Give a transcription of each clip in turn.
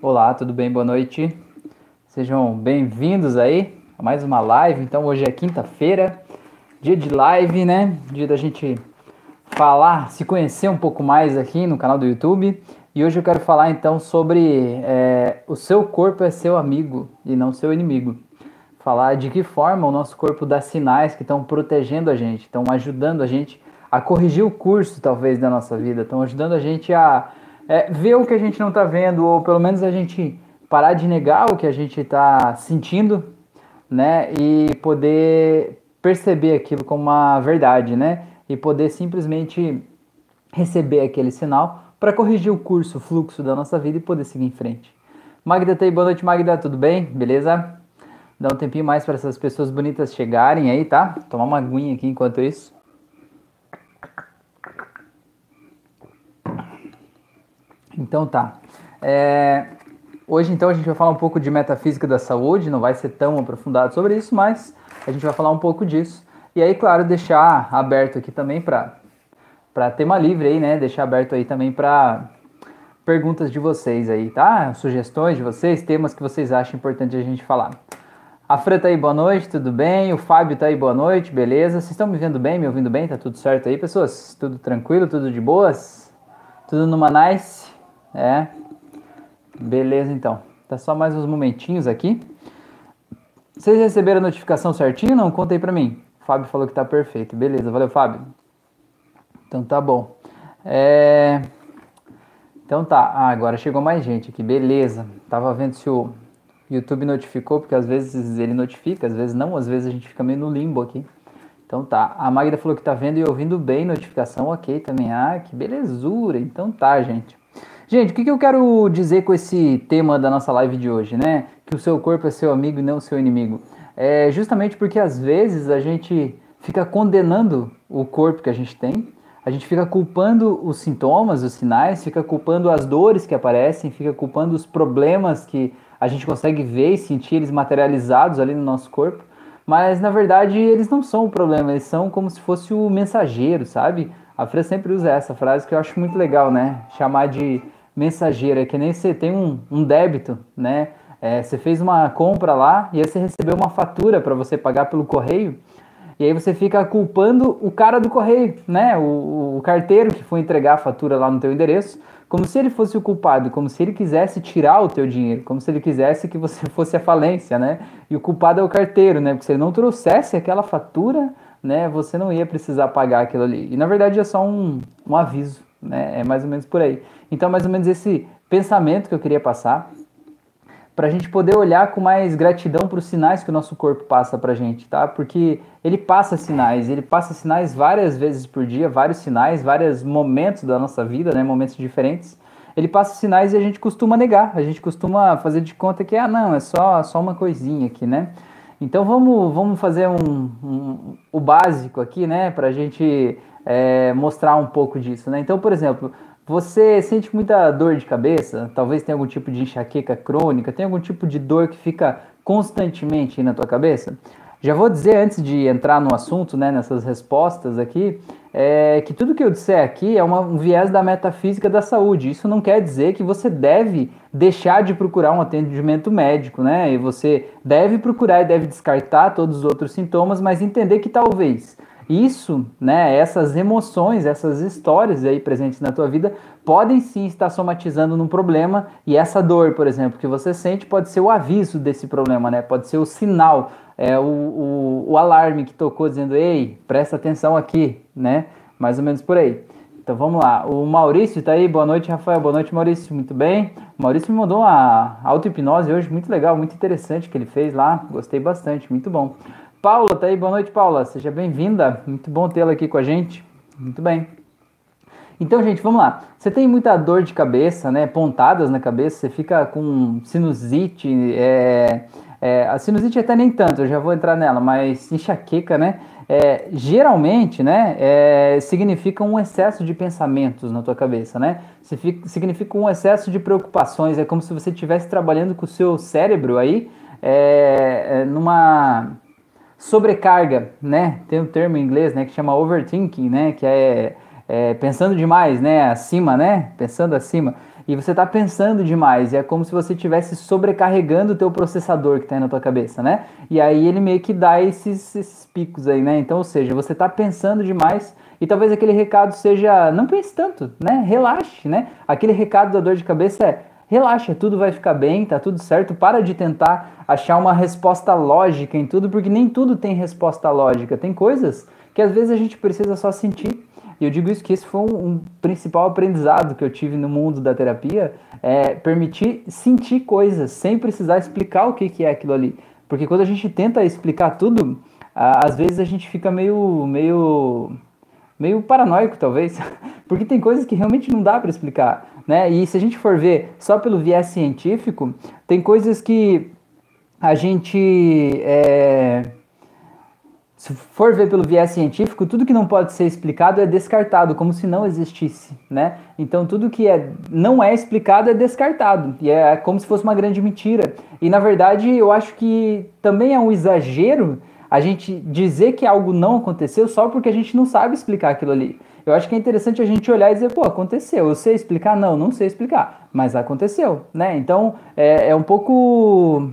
Olá, tudo bem? Boa noite. Sejam bem-vindos aí a mais uma live. Então, hoje é quinta-feira, dia de live, né? Dia da gente falar, se conhecer um pouco mais aqui no canal do YouTube. E hoje eu quero falar então sobre é, o seu corpo é seu amigo e não seu inimigo. Falar de que forma o nosso corpo dá sinais que estão protegendo a gente, estão ajudando a gente a corrigir o curso, talvez, da nossa vida, estão ajudando a gente a é, ver o que a gente não está vendo, ou pelo menos a gente parar de negar o que a gente está sentindo, né? E poder perceber aquilo como uma verdade, né? E poder simplesmente receber aquele sinal para corrigir o curso, o fluxo da nossa vida e poder seguir em frente. Magda aí, boa noite, Magda, tudo bem? Beleza? Dá um tempinho mais para essas pessoas bonitas chegarem aí, tá? Tomar uma aguinha aqui enquanto isso. Então tá. É, hoje então a gente vai falar um pouco de metafísica da saúde, não vai ser tão aprofundado sobre isso, mas a gente vai falar um pouco disso. E aí, claro, deixar aberto aqui também para para tema livre aí, né? Deixar aberto aí também para perguntas de vocês aí, tá? Sugestões de vocês, temas que vocês acham importante a gente falar. A Fran tá aí, boa noite, tudo bem? O Fábio tá aí, boa noite, beleza? Vocês estão me vendo bem, me ouvindo bem? Tá tudo certo aí, pessoas? Tudo tranquilo, tudo de boas? Tudo numa nice? É. Beleza, então. Tá só mais uns momentinhos aqui. Vocês receberam a notificação certinho? Não? Conta aí pra mim. O Fábio falou que tá perfeito. Beleza, valeu, Fábio. Então tá bom. É... Então tá. Ah, agora chegou mais gente aqui. Beleza. Tava vendo se o YouTube notificou, porque às vezes ele notifica, às vezes não, às vezes a gente fica meio no limbo aqui. Então tá. A Magda falou que tá vendo e ouvindo bem notificação, ok também. Ah, que belezura. Então tá, gente. Gente, o que, que eu quero dizer com esse tema da nossa live de hoje, né? Que o seu corpo é seu amigo e não seu inimigo. É justamente porque às vezes a gente fica condenando o corpo que a gente tem, a gente fica culpando os sintomas, os sinais, fica culpando as dores que aparecem, fica culpando os problemas que a gente consegue ver e sentir eles materializados ali no nosso corpo. Mas na verdade eles não são o problema, eles são como se fosse o mensageiro, sabe? A Fran sempre usa essa frase que eu acho muito legal, né? Chamar de mensageira, que nem você tem um, um débito, né? É, você fez uma compra lá e aí você recebeu uma fatura para você pagar pelo correio. E aí você fica culpando o cara do correio, né? O, o, carteiro que foi entregar a fatura lá no teu endereço, como se ele fosse o culpado, como se ele quisesse tirar o teu dinheiro, como se ele quisesse que você fosse a falência, né? E o culpado é o carteiro, né? Porque se ele não trouxesse aquela fatura, né? Você não ia precisar pagar aquilo ali. E na verdade é só um, um aviso, né? É mais ou menos por aí. Então, mais ou menos esse pensamento que eu queria passar, para a gente poder olhar com mais gratidão para os sinais que o nosso corpo passa para a gente, tá? Porque ele passa sinais, ele passa sinais várias vezes por dia, vários sinais, vários momentos da nossa vida, né? Momentos diferentes. Ele passa sinais e a gente costuma negar, a gente costuma fazer de conta que, ah, não, é só, só uma coisinha aqui, né? Então vamos, vamos fazer um, um o básico aqui, né? Para a gente é, mostrar um pouco disso, né? Então, por exemplo, você sente muita dor de cabeça? Talvez tenha algum tipo de enxaqueca crônica? Tem algum tipo de dor que fica constantemente na tua cabeça? Já vou dizer antes de entrar no assunto, né, nessas respostas aqui, é que tudo que eu disser aqui é uma, um viés da metafísica da saúde. Isso não quer dizer que você deve deixar de procurar um atendimento médico, né? E você deve procurar e deve descartar todos os outros sintomas, mas entender que talvez isso, né, essas emoções, essas histórias aí presentes na tua vida podem sim estar somatizando num problema e essa dor, por exemplo, que você sente pode ser o aviso desse problema, né? Pode ser o sinal, é, o, o, o alarme que tocou dizendo, ei, presta atenção aqui, né? Mais ou menos por aí. Então vamos lá. O Maurício tá aí. Boa noite, Rafael. Boa noite, Maurício. Muito bem. O Maurício me mandou uma auto-hipnose hoje, muito legal, muito interessante que ele fez lá. Gostei bastante, muito bom. Paula, tá aí? Boa noite, Paula. Seja bem-vinda. Muito bom tê-la aqui com a gente. Muito bem. Então, gente, vamos lá. Você tem muita dor de cabeça, né? Pontadas na cabeça, você fica com sinusite. É, é, a sinusite até nem tanto, eu já vou entrar nela, mas enxaqueca, né? É, geralmente, né, é, significa um excesso de pensamentos na tua cabeça, né? Significa um excesso de preocupações. É como se você estivesse trabalhando com o seu cérebro aí é, é, numa sobrecarga, né? Tem um termo em inglês, né, que chama overthinking, né, que é, é pensando demais, né, acima, né, pensando acima. E você está pensando demais, é como se você estivesse sobrecarregando o teu processador que está aí na tua cabeça, né? E aí ele meio que dá esses, esses picos aí, né? Então, ou seja, você está pensando demais e talvez aquele recado seja, não pense tanto, né? Relaxe, né? Aquele recado da dor de cabeça é, relaxa, tudo vai ficar bem, tá tudo certo, para de tentar achar uma resposta lógica em tudo, porque nem tudo tem resposta lógica. Tem coisas que às vezes a gente precisa só sentir. E eu digo isso que esse foi um, um principal aprendizado que eu tive no mundo da terapia, é permitir sentir coisas sem precisar explicar o que, que é aquilo ali. Porque quando a gente tenta explicar tudo, às vezes a gente fica meio, meio, meio paranoico, talvez, porque tem coisas que realmente não dá para explicar, né? E se a gente for ver só pelo viés científico, tem coisas que a gente é, se for ver pelo viés científico, tudo que não pode ser explicado é descartado, como se não existisse, né? Então tudo que é, não é explicado é descartado, e é como se fosse uma grande mentira. E na verdade, eu acho que também é um exagero a gente dizer que algo não aconteceu só porque a gente não sabe explicar aquilo ali. Eu acho que é interessante a gente olhar e dizer, pô, aconteceu. Eu sei explicar? Não, não sei explicar, mas aconteceu, né? Então é, é um pouco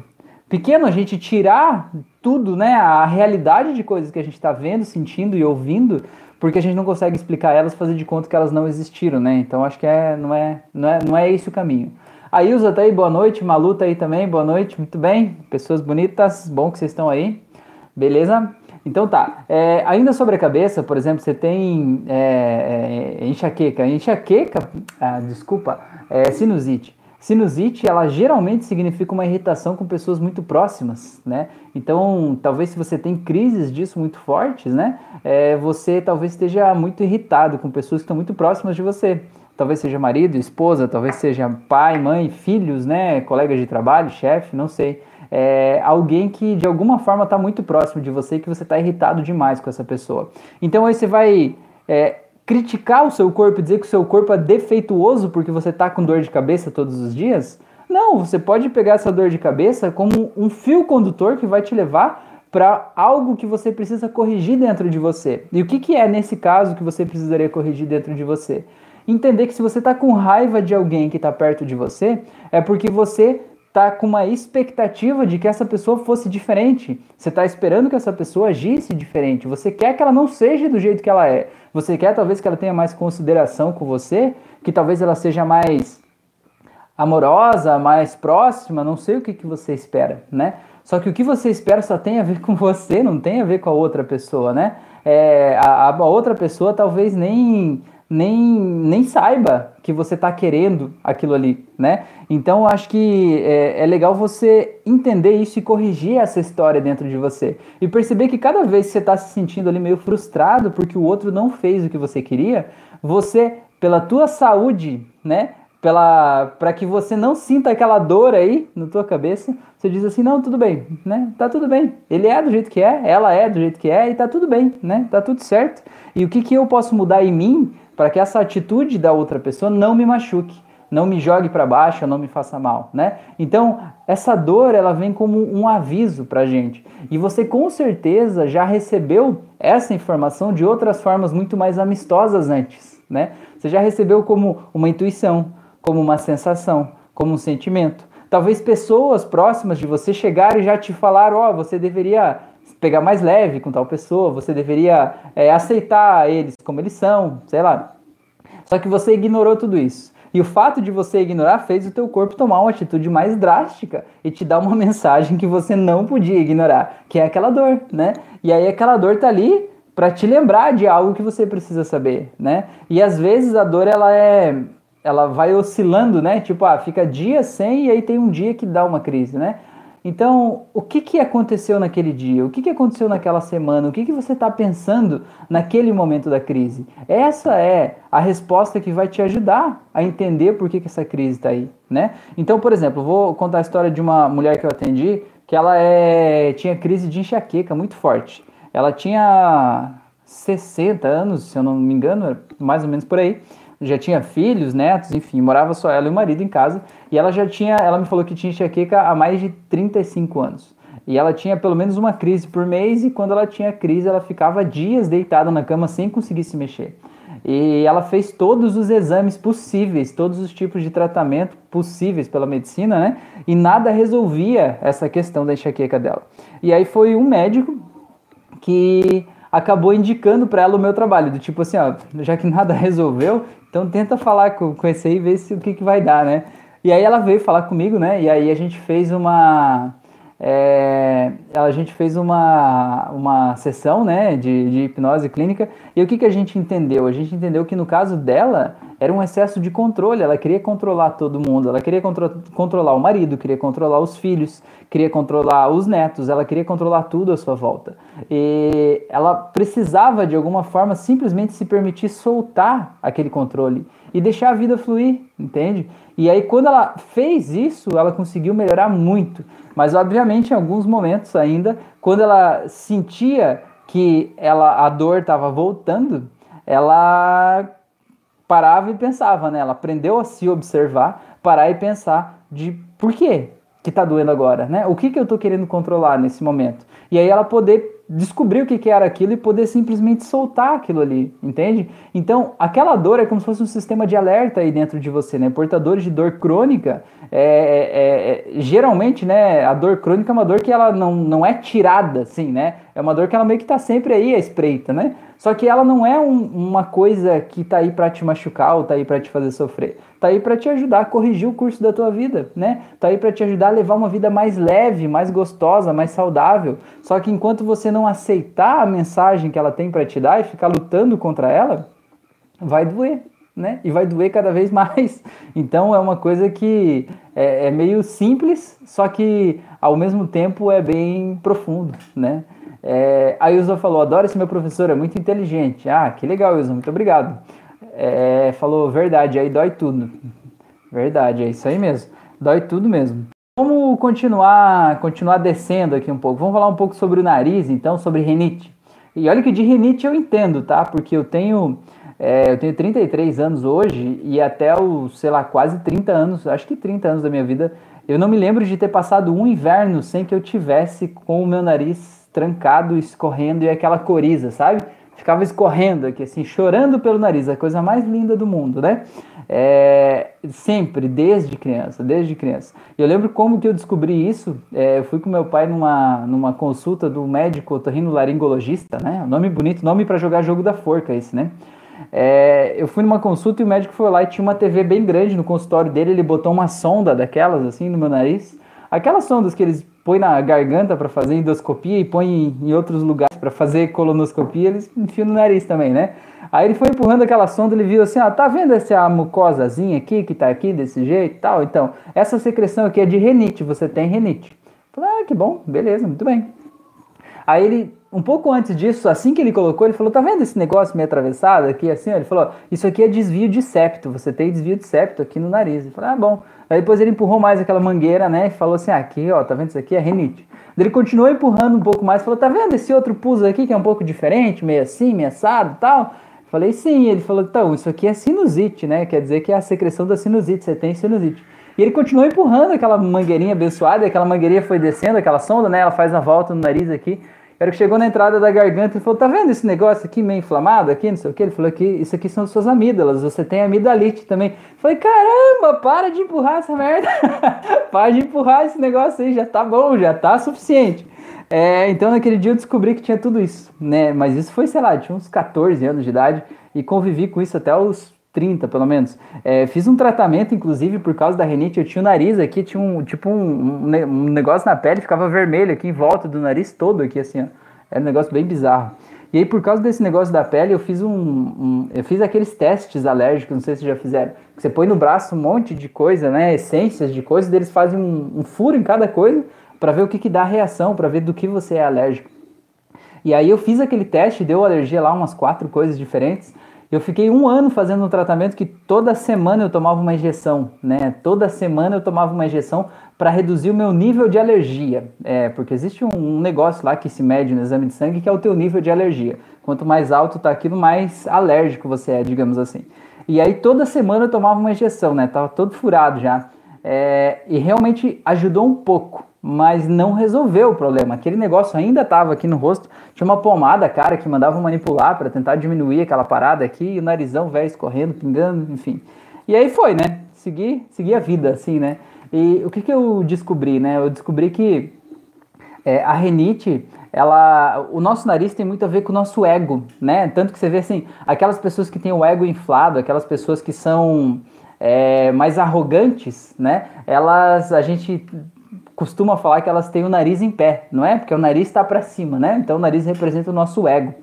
pequeno a gente tirar tudo, né, a realidade de coisas que a gente está vendo, sentindo e ouvindo, porque a gente não consegue explicar elas, fazer de conta que elas não existiram, né? Então acho que é, não, é, não, é, não é esse o caminho. A Ilza tá aí, boa noite. Malu tá aí também, boa noite, muito bem. Pessoas bonitas, bom que vocês estão aí. Beleza? Então tá. É, ainda sobre a cabeça, por exemplo, você tem é, é, enxaqueca. Enxaqueca, ah, desculpa, é sinusite. Sinusite, ela geralmente significa uma irritação com pessoas muito próximas, né? Então, talvez se você tem crises disso muito fortes, né? É, você talvez esteja muito irritado com pessoas que estão muito próximas de você. Talvez seja marido, esposa, talvez seja pai, mãe, filhos, né? Colegas de trabalho, chefe, não sei. É, alguém que de alguma forma está muito próximo de você e que você está irritado demais com essa pessoa. Então aí você vai é, criticar o seu corpo e dizer que o seu corpo é defeituoso porque você está com dor de cabeça todos os dias? Não, você pode pegar essa dor de cabeça como um fio condutor que vai te levar para algo que você precisa corrigir dentro de você. E o que, que é nesse caso que você precisaria corrigir dentro de você? Entender que se você está com raiva de alguém que está perto de você, é porque você está com uma expectativa de que essa pessoa fosse diferente. Você está esperando que essa pessoa agisse diferente. Você quer que ela não seja do jeito que ela é. Você quer talvez que ela tenha mais consideração com você, que talvez ela seja mais amorosa, mais próxima, não sei o que, que você espera, né? Só que o que você espera só tem a ver com você, não tem a ver com a outra pessoa, né? É, a, a outra pessoa talvez nem nem, nem saiba que você está querendo aquilo ali, né? Então acho que é, é, legal você entender isso e corrigir essa história dentro de você e perceber que cada vez que você está se sentindo ali meio frustrado porque o outro não fez o que você queria, você pela tua saúde, né? Para que você não sinta aquela dor aí na tua cabeça, você diz assim, não, tudo bem, né? Tá tudo bem. Ele é do jeito que é, ela é do jeito que é e tá tudo bem, né? Tá tudo certo. E o que que eu posso mudar em mim para que essa atitude da outra pessoa não me machuque, não me jogue para baixo, não me faça mal, né? Então, essa dor, ela vem como um aviso para gente. E você com certeza já recebeu essa informação de outras formas muito mais amistosas antes, né? Você já recebeu como uma intuição, como uma sensação, como um sentimento. Talvez pessoas próximas de você chegaram e já te falaram, ó, oh, você deveria pegar mais leve com tal pessoa, você deveria é, aceitar eles como eles são, sei lá. Só que você ignorou tudo isso. E o fato de você ignorar fez o teu corpo tomar uma atitude mais drástica e te dar uma mensagem que você não podia ignorar, que é aquela dor, né? E aí aquela dor tá ali para te lembrar de algo que você precisa saber, né? E às vezes a dor ela é ela vai oscilando, né? Tipo, ah, fica dias sem e aí tem um dia que dá uma crise, né? Então, o que, que aconteceu naquele dia? O que, que aconteceu naquela semana? O que, que você está pensando naquele momento da crise? Essa é a resposta que vai te ajudar a entender por que, que essa crise está aí, né? Então, por exemplo, vou contar a história de uma mulher que eu atendi que ela é, tinha crise de enxaqueca muito forte. Ela tinha 60 anos, se eu não me engano, mais ou menos por aí já tinha filhos, netos, enfim, morava só ela e o marido em casa. E ela já tinha, ela me falou que tinha enxaqueca há mais de 35 anos. E ela tinha pelo menos uma crise por mês, e quando ela tinha crise, ela ficava dias deitada na cama sem conseguir se mexer. E ela fez todos os exames possíveis, todos os tipos de tratamento possíveis pela medicina, né? E nada resolvia essa questão da enxaqueca dela. E aí foi um médico que acabou indicando para ela o meu trabalho, do tipo assim, ó, já que nada resolveu, então tenta falar com, com esse aí e ver se, o que, que vai dar, né? E aí ela veio falar comigo, né? E aí a gente fez uma é, a gente fez uma, uma sessão né, de, de hipnose clínica e o que, que a gente entendeu? A gente entendeu que no caso dela era um excesso de controle, ela queria controlar todo mundo, ela queria contro controlar o marido, queria controlar os filhos, queria controlar os netos, ela queria controlar tudo à sua volta. E ela precisava de alguma forma simplesmente se permitir soltar aquele controle e deixar a vida fluir, entende? E aí quando ela fez isso, ela conseguiu melhorar muito. Mas, obviamente, em alguns momentos ainda, quando ela sentia que ela, a dor estava voltando, ela parava e pensava, né? Ela aprendeu a se observar, parar e pensar de por quê que está doendo agora, né? O que, que eu estou querendo controlar nesse momento? E aí ela poder descobrir o que, era aquilo e poder simplesmente soltar aquilo ali, entende? Então, aquela dor é como se fosse um sistema de alerta aí dentro de você, né? Portadores de dor crônica, é, é, é, geralmente, né, a dor crônica é uma dor que ela não, não é tirada, assim, né? É uma dor que ela meio que tá sempre aí à espreita, né? Só que ela não é um, uma coisa que tá aí para te machucar ou tá aí para te fazer sofrer. Tá aí para te ajudar a corrigir o curso da tua vida, né? Tá aí para te ajudar a levar uma vida mais leve, mais gostosa, mais saudável. Só que enquanto você não aceitar a mensagem que ela tem para te dar e ficar lutando contra ela, vai doer, né? E vai doer cada vez mais. Então é uma coisa que é, é meio simples, só que ao mesmo tempo é bem profundo, né? É, a Ilza falou: adoro esse meu professor, é muito inteligente. Ah, que legal, Ilza, muito obrigado. É, falou: verdade, aí dói tudo. Verdade, é isso aí mesmo. Dói tudo mesmo. Vamos continuar, continuar descendo aqui um pouco. Vamos falar um pouco sobre o nariz, então, sobre rinite. E olha que de rinite eu entendo, tá? Porque eu tenho, é, eu tenho 33 anos hoje e até os, sei lá, quase 30 anos, acho que 30 anos da minha vida, eu não me lembro de ter passado um inverno sem que eu tivesse com o meu nariz trancado, escorrendo e aquela coriza, sabe? Ficava escorrendo aqui, assim, chorando pelo nariz, a coisa mais linda do mundo, né? É, sempre, desde criança, desde criança. Eu lembro como que eu descobri isso. É, eu fui com meu pai numa, numa consulta do médico otorrinolaringologista, né? Nome bonito, nome para jogar jogo da forca, esse, né? É, eu fui numa consulta e o médico foi lá e tinha uma TV bem grande no consultório dele. Ele botou uma sonda daquelas, assim, no meu nariz. Aquelas sondas que eles põe na garganta para fazer endoscopia e põe em outros lugares para fazer colonoscopia, eles enfiam no nariz também, né? Aí ele foi empurrando aquela sonda, ele viu assim, ó, tá vendo essa mucosazinha aqui que tá aqui desse jeito e tal? Então, essa secreção aqui é de renite, você tem renite. Falei, ah, que bom, beleza, muito bem. Aí ele, um pouco antes disso, assim que ele colocou, ele falou, tá vendo esse negócio meio atravessado aqui, assim? Ele falou, isso aqui é desvio de septo, você tem desvio de septo aqui no nariz. Eu falei, ah, bom. Aí depois ele empurrou mais aquela mangueira, né? E falou assim: ah, aqui, ó, tá vendo isso aqui? É renite. Ele continuou empurrando um pouco mais, falou: tá vendo esse outro pus aqui que é um pouco diferente, meio assim, meio assado tal? Falei: sim. Ele falou: então, isso aqui é sinusite, né? Quer dizer que é a secreção da sinusite, você tem sinusite. E ele continuou empurrando aquela mangueirinha abençoada, e aquela mangueirinha foi descendo, aquela sonda, né? Ela faz a volta no nariz aqui. Era que chegou na entrada da garganta e falou: Tá vendo esse negócio aqui meio inflamado aqui? Não sei o que. Ele falou que isso aqui são suas amígdalas, você tem amidalite também. Falei: Caramba, para de empurrar essa merda. para de empurrar esse negócio aí, já tá bom, já tá suficiente. É, então naquele dia eu descobri que tinha tudo isso, né? Mas isso foi, sei lá, tinha uns 14 anos de idade e convivi com isso até os 30, pelo menos. É, fiz um tratamento, inclusive, por causa da renite. Eu tinha o nariz aqui, tinha um tipo um, um, negócio na pele, ficava vermelho aqui em volta do nariz todo aqui, assim, ó. Era um negócio bem bizarro. E aí, por causa desse negócio da pele, eu fiz um, um, eu fiz aqueles testes alérgicos, não sei se já fizeram. Você põe no braço um monte de coisa, né? Essências de coisas, eles fazem um, um furo em cada coisa para ver o que, que dá reação, para ver do que você é alérgico. E aí eu fiz aquele teste, deu alergia lá, umas quatro coisas diferentes. Eu fiquei um ano fazendo um tratamento que toda semana eu tomava uma injeção, né? Toda semana eu tomava uma injeção para reduzir o meu nível de alergia. É, porque existe um, negócio lá que se mede no exame de sangue que é o teu nível de alergia. Quanto mais alto tá aquilo, mais alérgico você é, digamos assim. E aí toda semana eu tomava uma injeção, né? Tava todo furado já. É, e realmente ajudou um pouco, mas não resolveu o problema. Aquele negócio ainda estava aqui no rosto. Tinha uma pomada, cara, que mandava manipular para tentar diminuir aquela parada aqui, e o narizão velho escorrendo, pingando, enfim. E aí foi, né? Segui, segui a vida, assim, né? E o que, que eu descobri, né? Eu descobri que é, a renite, ela, o nosso nariz tem muito a ver com o nosso ego, né? Tanto que você vê assim, aquelas pessoas que têm o ego inflado, aquelas pessoas que são é, mais arrogantes, né? Elas, a gente costuma falar que elas têm o nariz em pé, não é? Porque o nariz está para cima, né? Então o nariz representa o nosso ego.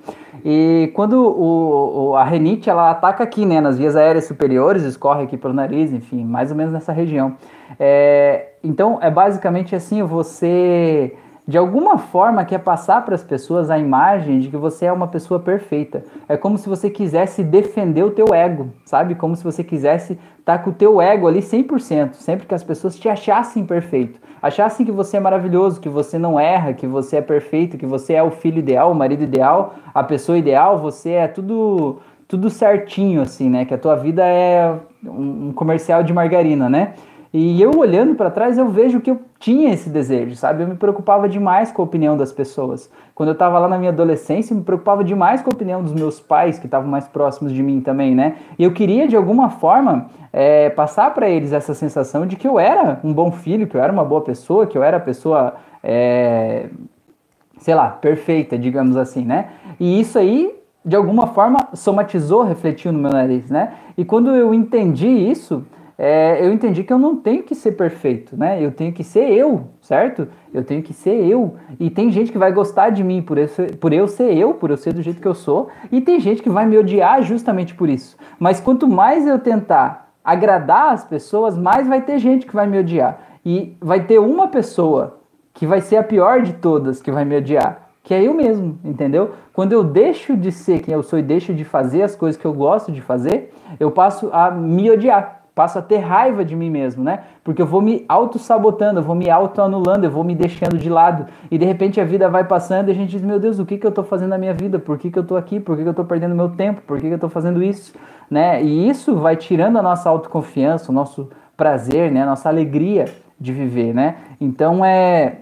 E quando o, o, a renite ela ataca aqui, né, nas vias aéreas superiores, escorre aqui pelo nariz, enfim, mais ou menos nessa região. É, então é basicamente assim, você de alguma forma quer passar para as pessoas a imagem de que você é uma pessoa perfeita. É como se você quisesse defender o teu ego, sabe? Como se você quisesse estar tá com o teu ego ali 100%, sempre que as pessoas te achassem perfeito. Achassem que você é maravilhoso, que você não erra, que você é perfeito, que você é o filho ideal, o marido ideal, a pessoa ideal, você é tudo tudo certinho assim, né? Que a tua vida é um comercial de margarina, né? E eu olhando para trás, eu vejo que eu tinha esse desejo, sabe? Eu me preocupava demais com a opinião das pessoas. Quando eu estava lá na minha adolescência, eu me preocupava demais com a opinião dos meus pais, que estavam mais próximos de mim também, né? E eu queria, de alguma forma, é, passar para eles essa sensação de que eu era um bom filho, que eu era uma boa pessoa, que eu era a pessoa, é, sei lá, perfeita, digamos assim, né? E isso aí de alguma forma somatizou, refletiu no meu nariz, né? E quando eu entendi isso, é, eu entendi que eu não tenho que ser perfeito, né? Eu tenho que ser eu, certo? Eu tenho que ser eu. E tem gente que vai gostar de mim por por eu ser eu, por eu ser do jeito que eu sou, e tem gente que vai me odiar justamente por isso. Mas quanto mais eu tentar agradar as pessoas, mais vai ter gente que vai me odiar. E vai ter uma pessoa que vai ser a pior de todas que vai me odiar, que é eu mesmo, entendeu? Quando eu deixo de ser quem eu sou e deixo de fazer as coisas que eu gosto de fazer, eu passo a me odiar passo a ter raiva de mim mesmo, né? Porque eu vou me auto-sabotando, eu vou me auto-anulando, eu vou me deixando de lado. E de repente a vida vai passando e a gente diz, meu Deus, o que, que eu estou fazendo na minha vida? Por que, que eu estou aqui? Por que, que eu estou perdendo meu tempo? Por que, que eu estou fazendo isso? Né? E isso vai tirando a nossa autoconfiança, o nosso prazer, né? a nossa alegria de viver, né? Então é...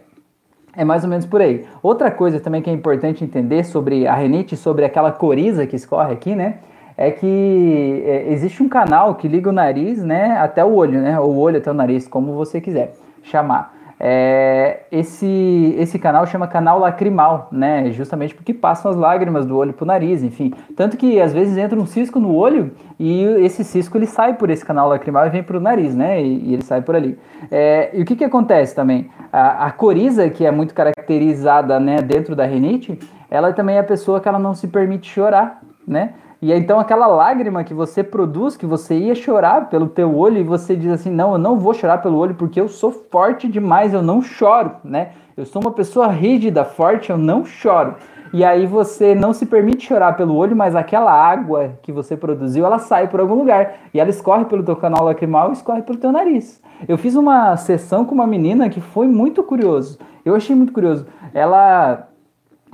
É mais ou menos por aí. Outra coisa também que é importante entender sobre a renite, sobre aquela coriza que escorre aqui, né? É que é, existe um canal que liga o nariz, né, até o olho, né, ou o olho até o nariz, como você quiser chamar. É, esse, esse canal chama canal lacrimal, né? Justamente porque passam as lágrimas do olho para o nariz, enfim. Tanto que às vezes entra um cisco no olho e esse cisco ele sai por esse canal lacrimal e vem para o nariz, né? E, e, ele sai por ali. É, e o que, que acontece também? A, a, coriza, que é muito caracterizada né, dentro da rinite, ela também é a pessoa que ela não se permite chorar, né? E então aquela lágrima que você produz, que você ia chorar pelo teu olho e você diz assim: "Não, eu não vou chorar pelo olho porque eu sou forte demais, eu não choro", né? Eu sou uma pessoa rígida, forte, eu não choro. E aí você não se permite chorar pelo olho, mas aquela água que você produziu, ela sai por algum lugar e ela escorre pelo teu canal lacrimal e escorre pelo teu nariz. Eu fiz uma sessão com uma menina que foi muito curioso. Eu achei muito curioso. Ela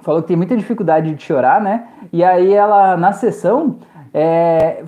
falou que tem muita dificuldade de chorar, né? E aí ela, na sessão, é,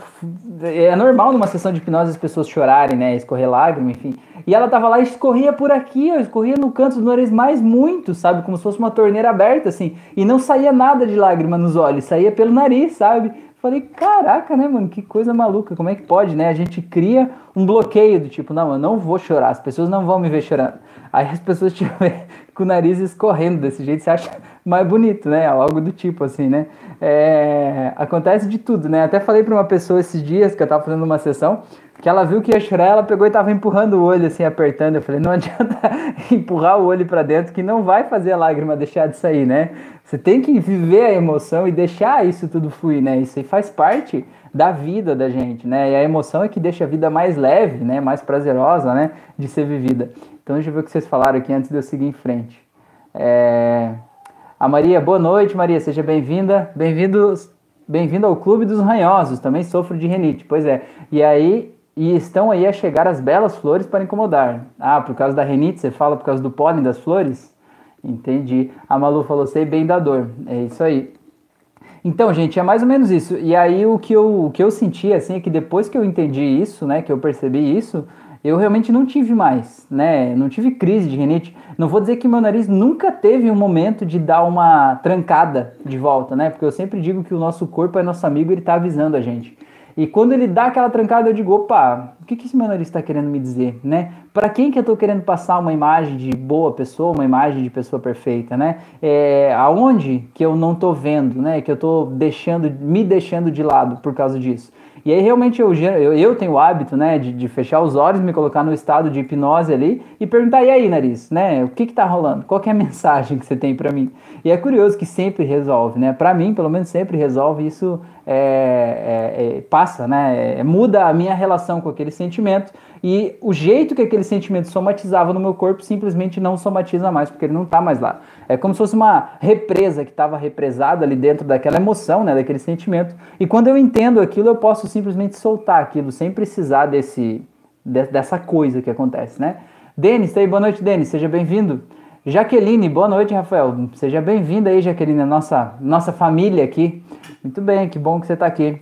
é normal numa sessão de hipnose as pessoas chorarem, né? Escorrer lágrima, enfim. E ela tava lá e escorria por aqui, ó, escorria no canto do nariz mais muito, sabe? Como se fosse uma torneira aberta, assim. E não saía nada de lágrima nos olhos, saía pelo nariz, sabe? Falei, caraca, né, mano? Que coisa maluca. Como é que pode, né? A gente cria um bloqueio do tipo, não, eu não vou chorar, as pessoas não vão me ver chorando. Aí as pessoas te veem com o nariz escorrendo desse jeito, você acha mais bonito, né? Algo do tipo assim, né? É, acontece de tudo, né? Até falei para uma pessoa esses dias que eu tava fazendo uma sessão que ela viu que ia chorar, ela pegou e tava empurrando o olho assim, apertando. Eu falei, não adianta empurrar o olho para dentro que não vai fazer a lágrima deixar de sair, né? Você tem que viver a emoção e deixar isso tudo fluir, né? Isso aí faz parte da vida da gente, né? E a emoção é que deixa a vida mais leve, né? Mais prazerosa, né? De ser vivida. Então eu ver o que vocês falaram aqui antes de eu seguir em frente. É... A Maria, boa noite, Maria, seja bem-vinda. Bem-vindos, bem-vindo ao Clube dos Ranhosos, também sofro de renite. Pois é. E aí, e estão aí a chegar as belas flores para incomodar. Ah, por causa da renite, você fala por causa do pólen das flores? Entendi. A Malu falou, sei bem da dor. É isso aí. Então, gente, é mais ou menos isso. E aí o que eu, o que eu senti, assim, é que depois que eu entendi isso, né, que eu percebi isso, eu realmente não tive mais, né? Não tive crise de rinite. Não vou dizer que meu nariz nunca teve um momento de dar uma trancada de volta, né? Porque eu sempre digo que o nosso corpo é nosso amigo, ele tá avisando a gente. E quando ele dá aquela trancada, eu digo, opa, o que, que esse meu nariz está querendo me dizer, né? Para quem que eu estou querendo passar uma imagem de boa pessoa, uma imagem de pessoa perfeita, né? É, aonde que eu não estou vendo, né? Que eu estou deixando, me deixando de lado por causa disso. E aí realmente eu, eu, eu tenho o hábito, né, de, de, fechar os olhos, me colocar no estado de hipnose ali e perguntar, e aí, nariz, né, o que que tá rolando? Qual é a mensagem que você tem para mim? E é curioso que sempre resolve, né, para mim, pelo menos sempre resolve, isso é, é, é, passa, né, é, muda a minha relação com aquele sentimento e o jeito que aquele sentimento somatizava no meu corpo simplesmente não somatiza mais, porque ele não está mais lá. É como se fosse uma represa que estava represada ali dentro daquela emoção, né, daquele sentimento. E quando eu entendo aquilo, eu posso simplesmente soltar aquilo, sem precisar desse, de, dessa coisa que acontece, né? Denis, tá aí, boa noite, Denis, seja bem-vindo. Jaqueline, boa noite, Rafael. Seja bem-vinda aí, Jaqueline, a nossa, nossa família aqui. Muito bem, que bom que você está aqui.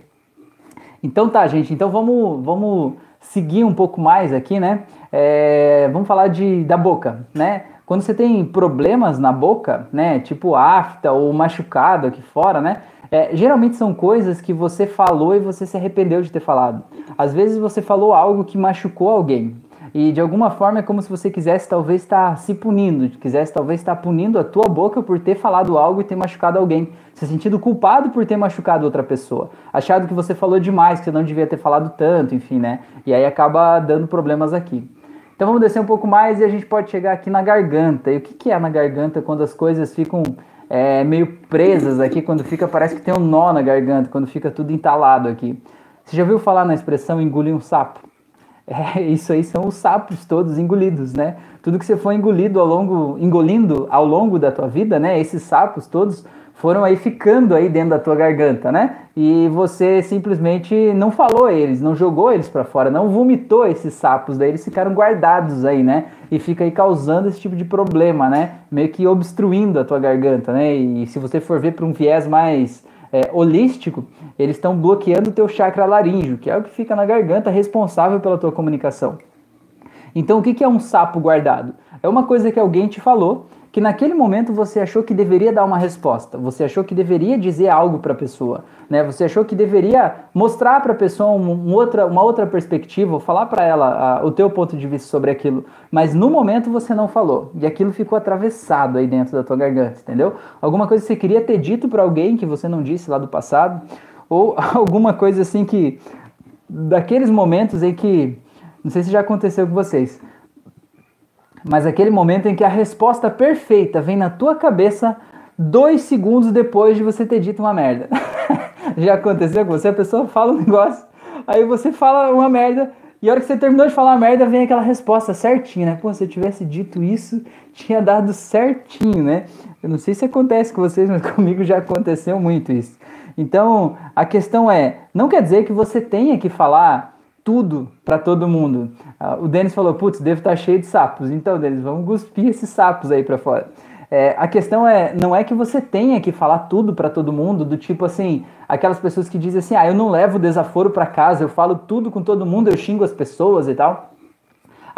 Então tá, gente, então vamos, vamos seguir um pouco mais aqui, né? É, vamos falar de, da boca, né? Quando você tem problemas na boca, né? Tipo afta ou machucado aqui fora, né? É, geralmente são coisas que você falou e você se arrependeu de ter falado. Às vezes você falou algo que machucou alguém, e de alguma forma é como se você quisesse talvez estar se punindo, quisesse talvez estar punindo a tua boca por ter falado algo e ter machucado alguém, se sentindo culpado por ter machucado outra pessoa, achado que você falou demais, que você não devia ter falado tanto, enfim, né? E aí acaba dando problemas aqui. Então vamos descer um pouco mais e a gente pode chegar aqui na garganta. E o que, que é na garganta quando as coisas ficam é, meio presas aqui, quando fica, parece que tem um nó na garganta, quando fica tudo entalado aqui. Você já ouviu falar na expressão engolir um sapo? É, isso aí são os sapos todos engolidos, né? Tudo que você foi engolido ao longo, engolindo ao longo da tua vida, né? Esses sapos todos foram aí ficando aí dentro da tua garganta, né? E você simplesmente não falou eles, não jogou eles para fora, não vomitou esses sapos, daí eles ficaram guardados aí, né? E fica aí causando esse tipo de problema, né? Meio que obstruindo a tua garganta, né? E se você for ver para um viés mais é, holístico, eles estão bloqueando o teu chakra laríngeo, que é o que fica na garganta responsável pela tua comunicação. Então, o que é um sapo guardado? É uma coisa que alguém te falou que naquele momento você achou que deveria dar uma resposta, você achou que deveria dizer algo para a pessoa, né? Você achou que deveria mostrar para a pessoa um, um, outra, uma outra perspectiva, falar para ela o teu ponto de vista sobre aquilo, mas no momento você não falou e aquilo ficou atravessado aí dentro da tua garganta, entendeu? Alguma coisa que você queria ter dito para alguém que você não disse lá do passado, ou alguma coisa assim que daqueles momentos em que não sei se já aconteceu com vocês mas aquele momento em que a resposta perfeita vem na tua cabeça dois segundos depois de você ter dito uma merda. Já aconteceu com você? A pessoa fala um negócio, aí você fala uma merda, e a hora que você terminou de falar a merda, vem aquela resposta certinha, né? Pô, se eu tivesse dito isso, tinha dado certinho, né? Eu não sei se acontece com vocês, mas comigo já aconteceu muito isso. Então, a questão é, não quer dizer que você tenha que falar tudo para todo mundo. Uh, o Denis falou, putz, devo estar tá cheio de sapos. Então, Denis, vamos cuspir esses sapos aí para fora. É, a questão é, não é que você tenha que falar tudo para todo mundo, do tipo assim, aquelas pessoas que dizem assim, ah, eu não levo desaforo para casa, eu falo tudo com todo mundo, eu xingo as pessoas e tal.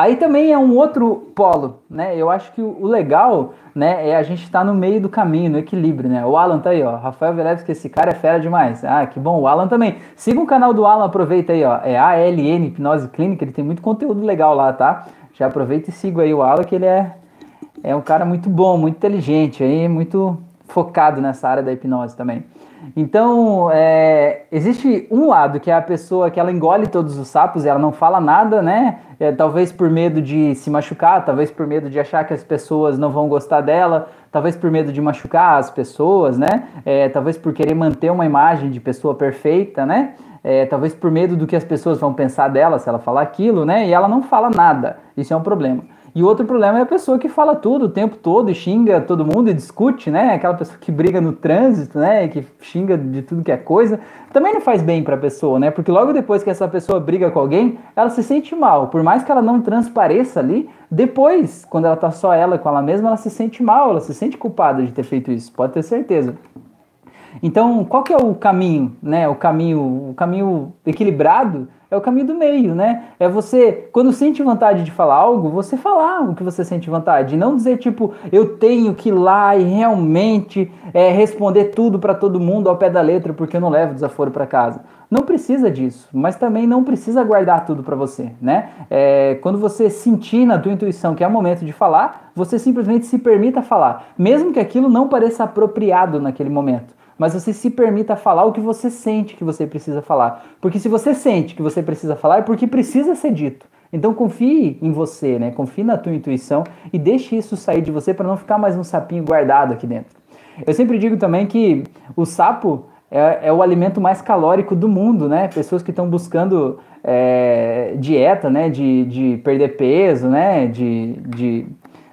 Aí também é um outro polo, né? Eu acho que o legal, né, é a gente estar tá no meio do caminho, no equilíbrio, né? O Alan tá aí, ó. Rafael que esse cara é fera demais. Ah, que bom. O Alan também. Siga o canal do Alan, aproveita aí, ó. É ALN Hipnose Clínica, ele tem muito conteúdo legal lá, tá? Já aproveita e siga aí o Alan, que ele é, é um cara muito bom, muito inteligente aí, muito focado nessa área da hipnose também. Então, é, existe um lado que é a pessoa que ela engole todos os sapos ela não fala nada, né? É, talvez por medo de se machucar, talvez por medo de achar que as pessoas não vão gostar dela, talvez por medo de machucar as pessoas, né? É, talvez por querer manter uma imagem de pessoa perfeita, né? É, talvez por medo do que as pessoas vão pensar dela se ela falar aquilo, né? E ela não fala nada. Isso é um problema. E outro problema é a pessoa que fala tudo o tempo todo e xinga todo mundo e discute, né? Aquela pessoa que briga no trânsito, né? Que xinga de tudo que é coisa. Também não faz bem para a pessoa, né? Porque logo depois que essa pessoa briga com alguém, ela se sente mal. Por mais que ela não transpareça ali, depois, quando ela tá só ela com ela mesma, ela se sente mal, ela se sente culpada de ter feito isso. Pode ter certeza. Então, qual que é o caminho, né? O caminho, o caminho equilibrado é o caminho do meio, né? É você, quando sente vontade de falar algo, você falar o que você sente vontade. Não dizer, tipo, eu tenho que ir lá e realmente é, responder tudo para todo mundo ao pé da letra porque eu não levo desaforo para casa. Não precisa disso, mas também não precisa guardar tudo para você, né? É, quando você sentir na tua intuição que é o momento de falar, você simplesmente se permita falar, mesmo que aquilo não pareça apropriado naquele momento mas você se permita falar o que você sente que você precisa falar. Porque se você sente que você precisa falar, é porque precisa ser dito. Então confie em você, né? Confie na tua intuição e deixe isso sair de você para não ficar mais um sapinho guardado aqui dentro. Eu sempre digo também que o sapo é, é o alimento mais calórico do mundo, né? Pessoas que estão buscando é, dieta, né? De, de perder peso, né? De, de,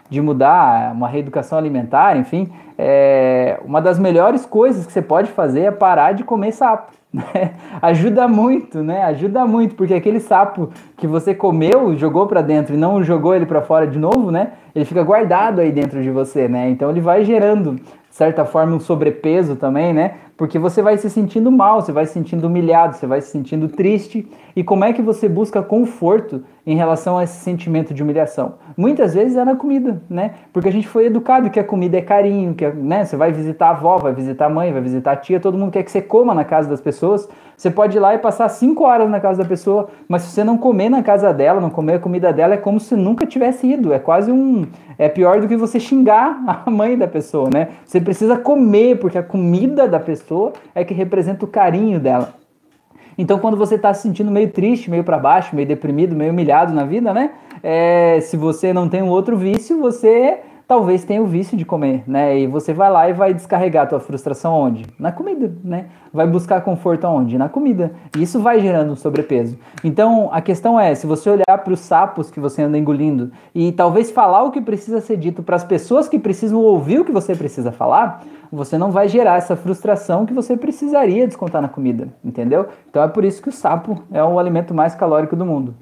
de mudar uma reeducação alimentar, enfim é, uma das melhores coisas que você pode fazer é parar de comer sapo. Né? Ajuda muito, né? Ajuda muito, porque aquele sapo que você comeu, jogou para dentro e não jogou ele para fora de novo, né? Ele fica guardado aí dentro de você, né? Então ele vai gerando, de certa forma, um sobrepeso também, né? Porque você vai se sentindo mal, você vai se sentindo humilhado, você vai se sentindo triste. E como é que você busca conforto em relação a esse sentimento de humilhação? Muitas vezes é na comida, né? Porque a gente foi educado que a comida é carinho, que né? você vai visitar a avó, vai visitar a mãe, vai visitar a tia, todo mundo quer que você coma na casa das pessoas. Você pode ir lá e passar cinco horas na casa da pessoa, mas se você não comer na casa dela, não comer a comida dela, é como se nunca tivesse ido. É quase um. É pior do que você xingar a mãe da pessoa, né? Você precisa comer, porque a comida da pessoa é que representa o carinho dela. Então, quando você está se sentindo meio triste, meio para baixo, meio deprimido, meio humilhado na vida, né? É, se você não tem um outro vício, você talvez tenha o vício de comer, né? E você vai lá e vai descarregar a tua frustração onde? Na comida, né? Vai buscar conforto aonde? Na comida. E isso vai gerando um sobrepeso. Então, a questão é, se você olhar para os sapos que você anda engolindo e talvez falar o que precisa ser dito para as pessoas que precisam ouvir o que você precisa falar, você não vai gerar essa frustração que você precisaria descontar na comida, entendeu? Então é por isso que o sapo é o alimento mais calórico do mundo.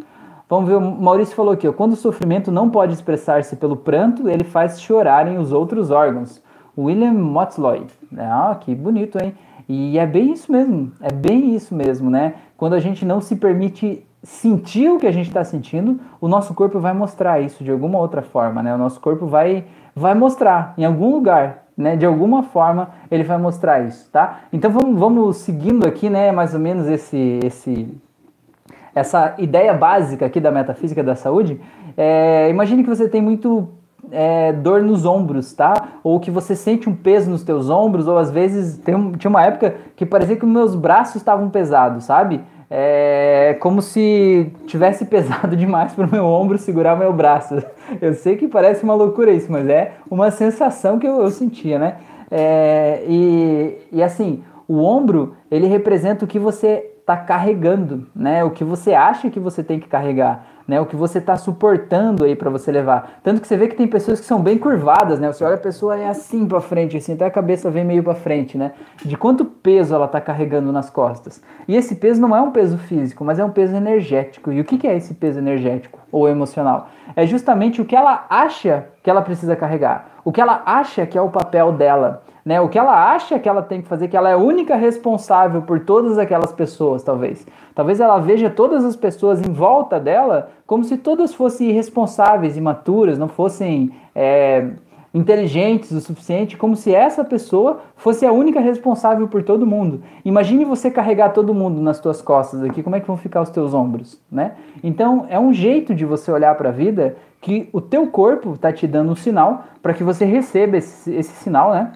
Vamos ver, o Maurício falou aqui, ó, quando o sofrimento não pode expressar-se pelo pranto, ele faz chorarem os outros órgãos. William Motzloy. Ah, que bonito, hein? E é bem isso mesmo, é bem isso mesmo, né? Quando a gente não se permite sentir o que a gente está sentindo, o nosso corpo vai mostrar isso de alguma outra forma, né? O nosso corpo vai, vai mostrar em algum lugar, né? De alguma forma ele vai mostrar isso, tá? Então vamos, vamos seguindo aqui, né? Mais ou menos esse, esse essa ideia básica aqui da metafísica da saúde, é, imagine que você tem muito é, dor nos ombros, tá? Ou que você sente um peso nos teus ombros, ou às vezes tem, tinha uma época que parecia que meus braços estavam pesados, sabe? É como se tivesse pesado demais para o meu ombro segurar meu braço. Eu sei que parece uma loucura isso, mas é uma sensação que eu, eu sentia, né? É, e, e assim, o ombro ele representa o que você está carregando, né? O que você acha que você tem que carregar, né? O que você está suportando aí para você levar. Tanto que você vê que tem pessoas que são bem curvadas, né? Você olha a pessoa é assim para frente, assim, até a cabeça vem meio para frente, né? De quanto peso ela está carregando nas costas. E esse peso não é um peso físico, mas é um peso energético. E o que, que é esse peso energético ou emocional? É justamente o que ela acha que ela precisa carregar, o que ela acha que é o papel dela né? O que ela acha que ela tem que fazer, que ela é a única responsável por todas aquelas pessoas, talvez. Talvez ela veja todas as pessoas em volta dela como se todas fossem irresponsáveis, imaturas, não fossem é, inteligentes o suficiente, como se essa pessoa fosse a única responsável por todo mundo. Imagine você carregar todo mundo nas tuas costas aqui, como é que vão ficar os teus ombros, né? Então, é um jeito de você olhar para a vida que o teu corpo está te dando um sinal para que você receba esse, esse sinal, né?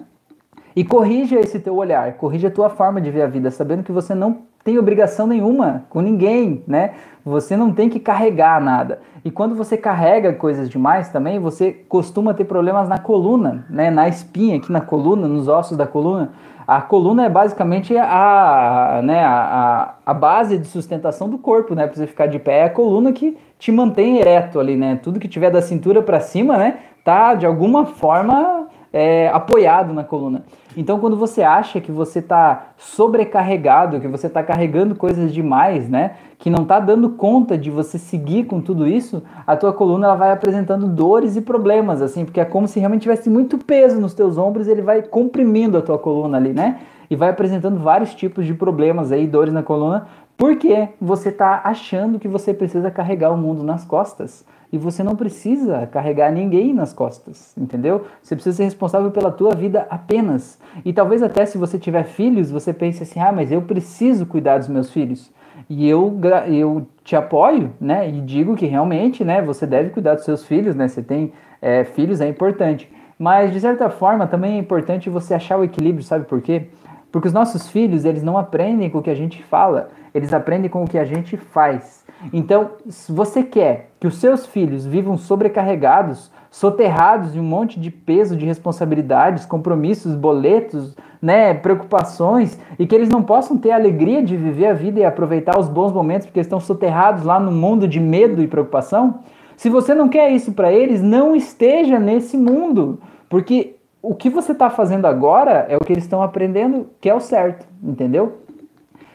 E corrija esse teu olhar, corrija a tua forma de ver a vida, sabendo que você não tem obrigação nenhuma com ninguém, né? Você não tem que carregar nada. E quando você carrega coisas demais também, você costuma ter problemas na coluna, né? Na espinha aqui na coluna, nos ossos da coluna. A coluna é basicamente a, né, a, a, base de sustentação do corpo, né? Para você ficar de pé, é a coluna que te mantém ereto ali, né? Tudo que tiver da cintura para cima, né? Tá de alguma forma é, apoiado na coluna. Então, quando você acha que você está sobrecarregado, que você está carregando coisas demais, né, que não está dando conta de você seguir com tudo isso, a tua coluna ela vai apresentando dores e problemas, assim, porque é como se realmente tivesse muito peso nos teus ombros, ele vai comprimindo a tua coluna ali, né? e vai apresentando vários tipos de problemas aí, dores na coluna, porque você está achando que você precisa carregar o mundo nas costas. E você não precisa carregar ninguém nas costas, entendeu? Você precisa ser responsável pela tua vida apenas. E talvez até se você tiver filhos, você pense assim: ah, mas eu preciso cuidar dos meus filhos. E eu, eu te apoio, né? E digo que realmente, né? Você deve cuidar dos seus filhos, né? Você tem é, filhos, é importante. Mas, de certa forma, também é importante você achar o equilíbrio, sabe por quê? Porque os nossos filhos, eles não aprendem com o que a gente fala, eles aprendem com o que a gente faz. Então, se você quer que os seus filhos vivam sobrecarregados, soterrados de um monte de peso, de responsabilidades, compromissos, boletos, né, preocupações, e que eles não possam ter a alegria de viver a vida e aproveitar os bons momentos porque estão soterrados lá no mundo de medo e preocupação, se você não quer isso para eles, não esteja nesse mundo, porque o que você está fazendo agora é o que eles estão aprendendo que é o certo, entendeu?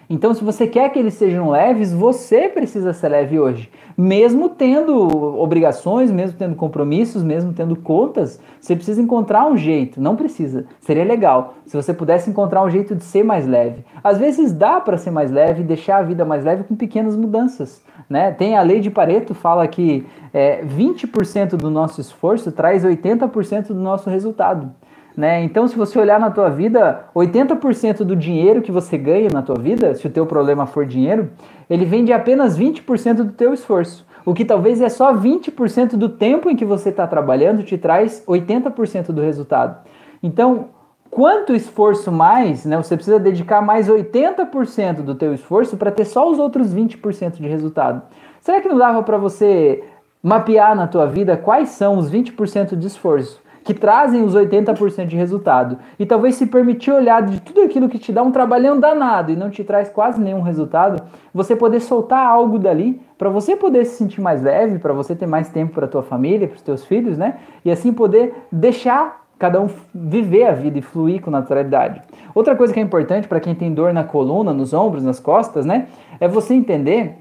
Então, se você quer que eles sejam leves, você precisa ser leve hoje. Mesmo tendo obrigações, mesmo tendo compromissos, mesmo tendo contas, você precisa encontrar um jeito. Não precisa. Seria legal se você pudesse encontrar um jeito de ser mais leve. Às vezes dá para ser mais leve e deixar a vida mais leve com pequenas mudanças. Né? Tem a lei de Pareto fala que é, 20% do nosso esforço traz 80% do nosso resultado. Né? Então, se você olhar na tua vida, 80% do dinheiro que você ganha na tua vida, se o teu problema for dinheiro, ele vem de apenas 20% do teu esforço. O que talvez é só 20% do tempo em que você está trabalhando te traz 80% do resultado. Então, quanto esforço mais, né? Você precisa dedicar mais 80% do teu esforço para ter só os outros 20% de resultado. Será que não dava para você mapear na tua vida quais são os 20% de esforço? Que trazem os 80% de resultado. E talvez se permitir olhar de tudo aquilo que te dá um trabalhão danado e não te traz quase nenhum resultado, você poder soltar algo dali para você poder se sentir mais leve, para você ter mais tempo para tua família, para os teus filhos, né? E assim poder deixar cada um viver a vida e fluir com naturalidade. Outra coisa que é importante para quem tem dor na coluna, nos ombros, nas costas, né, é você entender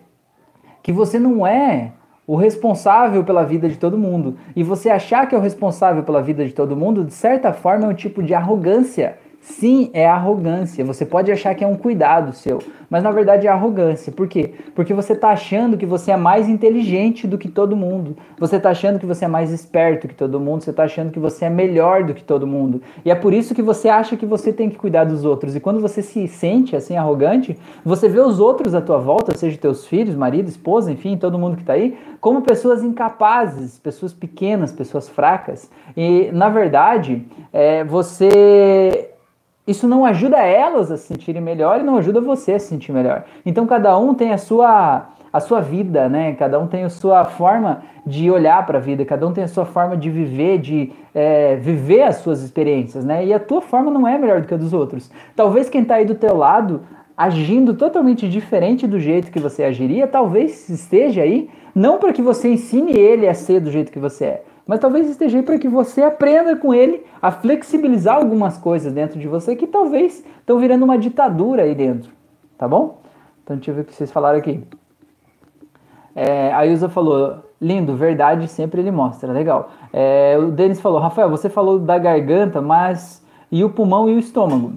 que você não é o responsável pela vida de todo mundo. E você achar que é o responsável pela vida de todo mundo, de certa forma, é um tipo de arrogância Sim, é arrogância. Você pode achar que é um cuidado seu, mas na verdade é arrogância. Por quê? Porque você está achando que você é mais inteligente do que todo mundo. Você está achando que você é mais esperto que todo mundo. Você está achando que você é melhor do que todo mundo. E é por isso que você acha que você tem que cuidar dos outros. E quando você se sente assim arrogante, você vê os outros à tua volta, seja teus filhos, marido, esposa, enfim, todo mundo que está aí, como pessoas incapazes, pessoas pequenas, pessoas fracas. E na verdade, é, você isso não ajuda elas a se sentirem melhor e não ajuda você a se sentir melhor. Então cada um tem a sua a sua vida, né? Cada um tem a sua forma de olhar para a vida, cada um tem a sua forma de viver, de é, viver as suas experiências, né? E a tua forma não é melhor do que a dos outros. Talvez quem está aí do teu lado agindo totalmente diferente do jeito que você agiria, talvez esteja aí não para que você ensine ele a ser do jeito que você é, mas talvez esteja aí para que você aprenda com ele a flexibilizar algumas coisas dentro de você que talvez estão virando uma ditadura aí dentro, tá bom? Então deixa eu ver o que vocês falaram aqui. É, a Ilza falou, lindo, verdade sempre ele mostra, legal. É, o Denis falou, Rafael, você falou da garganta, mas e o pulmão e o estômago?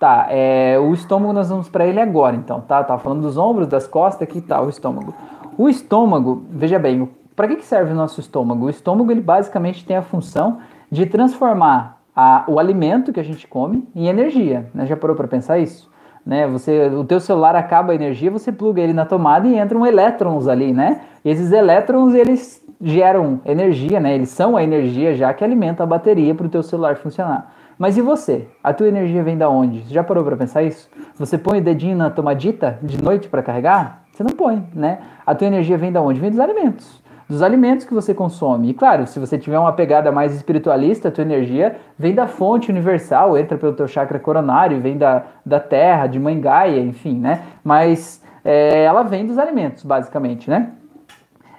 Tá, é, o estômago nós vamos para ele agora, então, tá? Tá falando dos ombros, das costas, aqui tá o estômago. O estômago, veja bem, para que, que serve o nosso estômago? O estômago ele basicamente tem a função de transformar a, o alimento que a gente come em energia. Né? Já parou para pensar isso? Né? Você, o teu celular acaba a energia, você pluga ele na tomada e entram elétrons ali, né? E esses elétrons eles geram energia, né? Eles são a energia já que alimenta a bateria para o teu celular funcionar. Mas e você? A tua energia vem da onde? Você já parou para pensar isso? Você põe o dedinho na tomadita de noite para carregar? Você não põe, né? A tua energia vem da onde? Vem dos alimentos dos alimentos que você consome. E claro, se você tiver uma pegada mais espiritualista, a tua energia vem da fonte universal, entra pelo teu chakra coronário, vem da, da terra, de mãe Gaia, enfim, né? Mas é, ela vem dos alimentos, basicamente, né?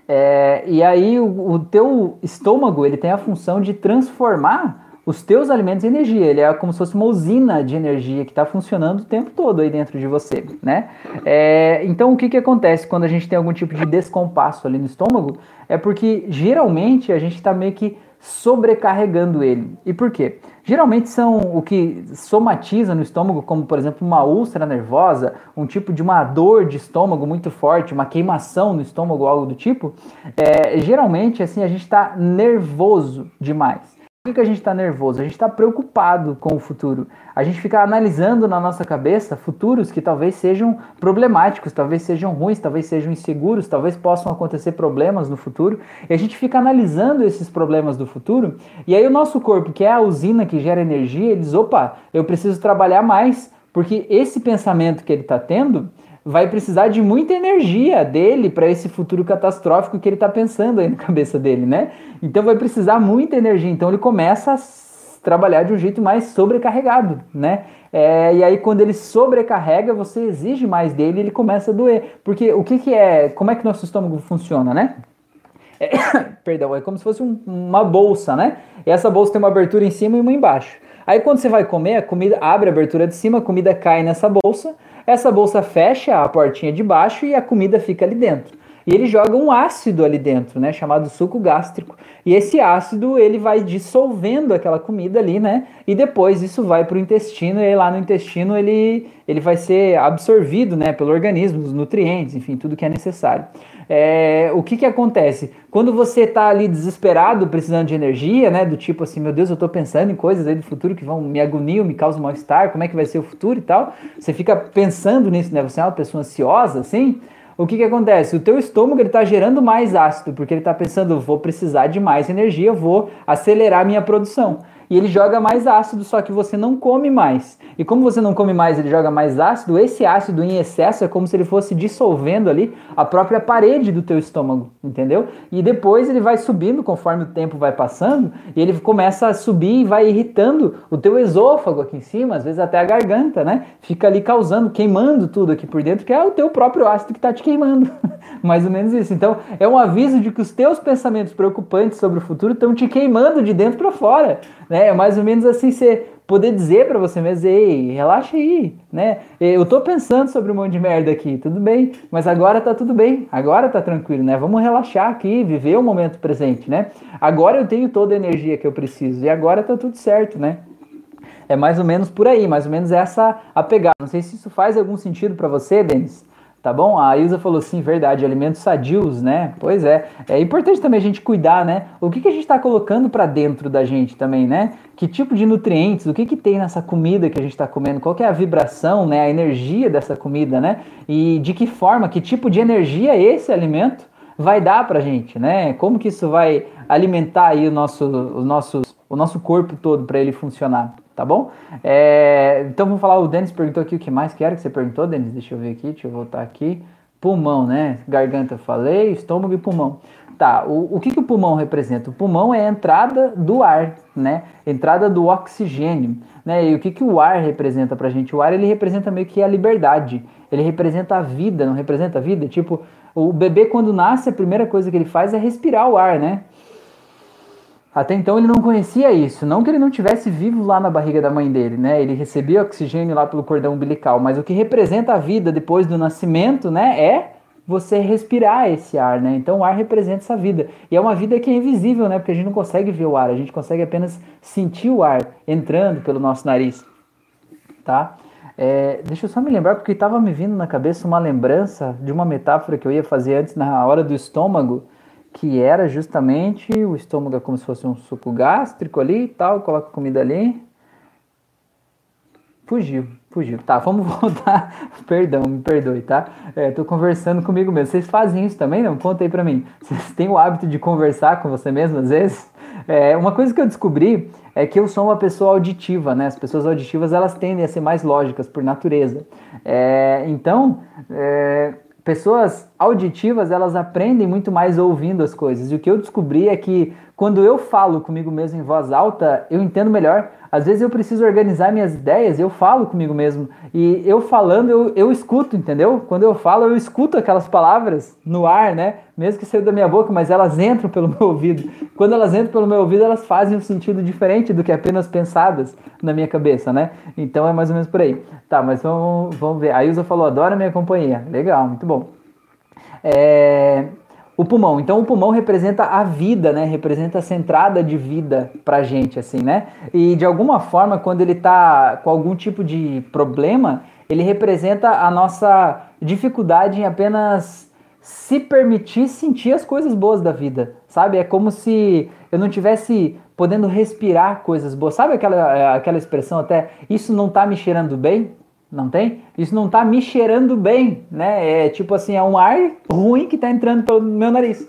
É, e aí o, o teu estômago, ele tem a função de transformar os teus alimentos energia. Ele é como se fosse uma usina de energia que está funcionando o tempo todo aí dentro de você, né? É, então, o que, que acontece quando a gente tem algum tipo de descompasso ali no estômago? É porque geralmente a gente está meio que sobrecarregando ele. E por quê? Geralmente são o que somatiza no estômago, como por exemplo uma úlcera nervosa, um tipo de uma dor de estômago muito forte, uma queimação no estômago, algo do tipo. É, geralmente assim a gente está nervoso demais. Por que, a gente está nervoso? A gente está preocupado com o futuro. A gente fica analisando na nossa cabeça futuros que talvez sejam problemáticos, talvez sejam ruins, talvez sejam inseguros, talvez possam acontecer problemas no futuro. E a gente fica analisando esses problemas do futuro. E aí o nosso corpo, que é a usina que gera energia, diz: opa, eu preciso trabalhar mais, porque esse pensamento que ele está tendo vai precisar de muita energia dele para esse futuro catastrófico que ele está pensando aí na cabeça dele, né? Então vai precisar muita energia. Então ele começa a trabalhar de um jeito mais sobrecarregado, né? É, e aí quando ele sobrecarrega, você exige mais dele ele começa a doer. Porque o que, que é, como é que nosso estômago funciona, né? É, perdão, é como se fosse um, uma bolsa, né? E essa bolsa tem uma abertura em cima e uma embaixo. Aí quando você vai comer, a comida abre a abertura de cima, a comida cai nessa bolsa, essa bolsa fecha a portinha de baixo e a comida fica ali dentro. E ele joga um ácido ali dentro, né, chamado suco gástrico. E esse ácido ele vai dissolvendo aquela comida ali, né? E depois isso vai para o intestino e lá no intestino ele, ele vai ser absorvido, né, pelo organismo, os nutrientes, enfim, tudo que é necessário. É, o que que acontece? Quando você está ali desesperado, precisando de energia, né, do tipo assim, meu Deus, eu estou pensando em coisas aí do futuro que vão me agoniam, me causam mal-estar, como é que vai ser o futuro e tal. Você fica pensando nisso, né? Você é uma pessoa ansiosa, assim o que, que acontece? O teu estômago está gerando mais ácido, porque ele está pensando, vou precisar de mais energia, vou acelerar minha produção e ele joga mais ácido, só que você não come mais. E como você não come mais, ele joga mais ácido, esse ácido em excesso é como se ele fosse dissolvendo ali a própria parede do teu estômago, entendeu? E depois ele vai subindo conforme o tempo vai passando, e ele começa a subir e vai irritando o teu esôfago aqui em cima, às vezes até a garganta, né? Fica ali causando, queimando tudo aqui por dentro, que é o teu próprio ácido que está te queimando. Mais ou menos isso. Então, é um aviso de que os teus pensamentos preocupantes sobre o futuro estão te queimando de dentro para fora. Né? É mais ou menos assim você poder dizer para você mesmo, ei, relaxa aí, né? Eu tô pensando sobre um monte de merda aqui, tudo bem, mas agora tá tudo bem, agora tá tranquilo, né? Vamos relaxar aqui, viver o momento presente, né? Agora eu tenho toda a energia que eu preciso e agora tá tudo certo, né? É mais ou menos por aí, mais ou menos essa a. Não sei se isso faz algum sentido para você, Denis. Tá bom? A Ilza falou sim, verdade, alimentos sadios, né? Pois é. É importante também a gente cuidar, né? O que, que a gente está colocando para dentro da gente também, né? Que tipo de nutrientes, o que, que tem nessa comida que a gente está comendo? Qual é a vibração, né? A energia dessa comida, né? E de que forma, que tipo de energia esse alimento vai dar pra gente, né? Como que isso vai alimentar aí o nosso, o nosso, o nosso corpo todo para ele funcionar tá bom? É, então vamos falar, o Denis perguntou aqui o que mais que era que você perguntou, Denis? Deixa eu ver aqui, deixa eu voltar aqui. Pulmão, né? Garganta falei, estômago e pulmão. Tá, o, o que, que o pulmão representa? O pulmão é a entrada do ar, né? Entrada do oxigênio, né? E o que, que o ar representa pra gente? O ar, ele representa meio que a liberdade. Ele representa a vida, não representa a vida? Tipo, o bebê quando nasce, a primeira coisa que ele faz é respirar o ar, né? Até então ele não conhecia isso, não que ele não tivesse vivo lá na barriga da mãe dele, né? Ele recebia oxigênio lá pelo cordão umbilical, mas o que representa a vida depois do nascimento, né, é você respirar esse ar, né? Então o ar representa essa vida. E é uma vida que é invisível, né? Porque a gente não consegue ver o ar, a gente consegue apenas sentir o ar entrando pelo nosso nariz, tá? É, deixa eu só me lembrar, porque estava me vindo na cabeça uma lembrança de uma metáfora que eu ia fazer antes na hora do estômago, que era justamente o estômago é como se fosse um suco gástrico ali e tal, coloca comida ali. Fugiu, fugiu. Tá, vamos voltar. Perdão, me perdoe, tá? É, tô conversando comigo mesmo. Vocês fazem isso também, não? Conta aí pra mim. Vocês têm o hábito de conversar com você mesmo às vezes? É, uma coisa que eu descobri é que eu sou uma pessoa auditiva, né? As pessoas auditivas elas tendem a ser mais lógicas por natureza. É, então, é, pessoas auditivas, elas aprendem muito mais ouvindo as coisas. E o que eu descobri é que quando eu falo comigo mesmo em voz alta, eu entendo melhor. Às vezes eu preciso organizar minhas ideias, eu falo comigo mesmo. E eu falando, eu, eu escuto, entendeu? Quando eu falo, eu escuto aquelas palavras no ar, né? Mesmo que saiu da minha boca, mas elas entram pelo meu ouvido. Quando elas entram pelo meu ouvido, elas fazem um sentido diferente do que apenas pensadas na minha cabeça, né? Então é mais ou menos por aí. Tá, mas vamos, vamos ver. A Ilza falou, adora minha companhia. Legal, muito bom. É, o pulmão. Então o pulmão representa a vida, né? Representa essa entrada de vida pra gente, assim, né? E de alguma forma, quando ele tá com algum tipo de problema, ele representa a nossa dificuldade em apenas se permitir sentir as coisas boas da vida, sabe? É como se eu não tivesse podendo respirar coisas boas. Sabe aquela, aquela expressão até, isso não tá me cheirando bem? Não tem? Isso não tá me cheirando bem, né? É tipo assim, é um ar ruim que tá entrando pelo meu nariz.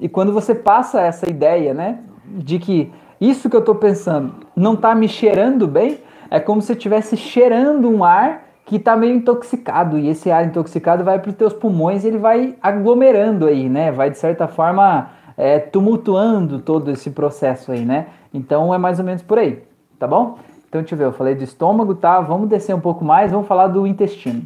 E quando você passa essa ideia, né, de que isso que eu tô pensando não tá me cheirando bem, é como se eu estivesse cheirando um ar que tá meio intoxicado e esse ar intoxicado vai para os teus pulmões e ele vai aglomerando aí, né? Vai de certa forma é, tumultuando todo esse processo aí, né? Então é mais ou menos por aí, tá bom? Então, deixa eu ver, eu falei do estômago, tá? Vamos descer um pouco mais, vamos falar do intestino.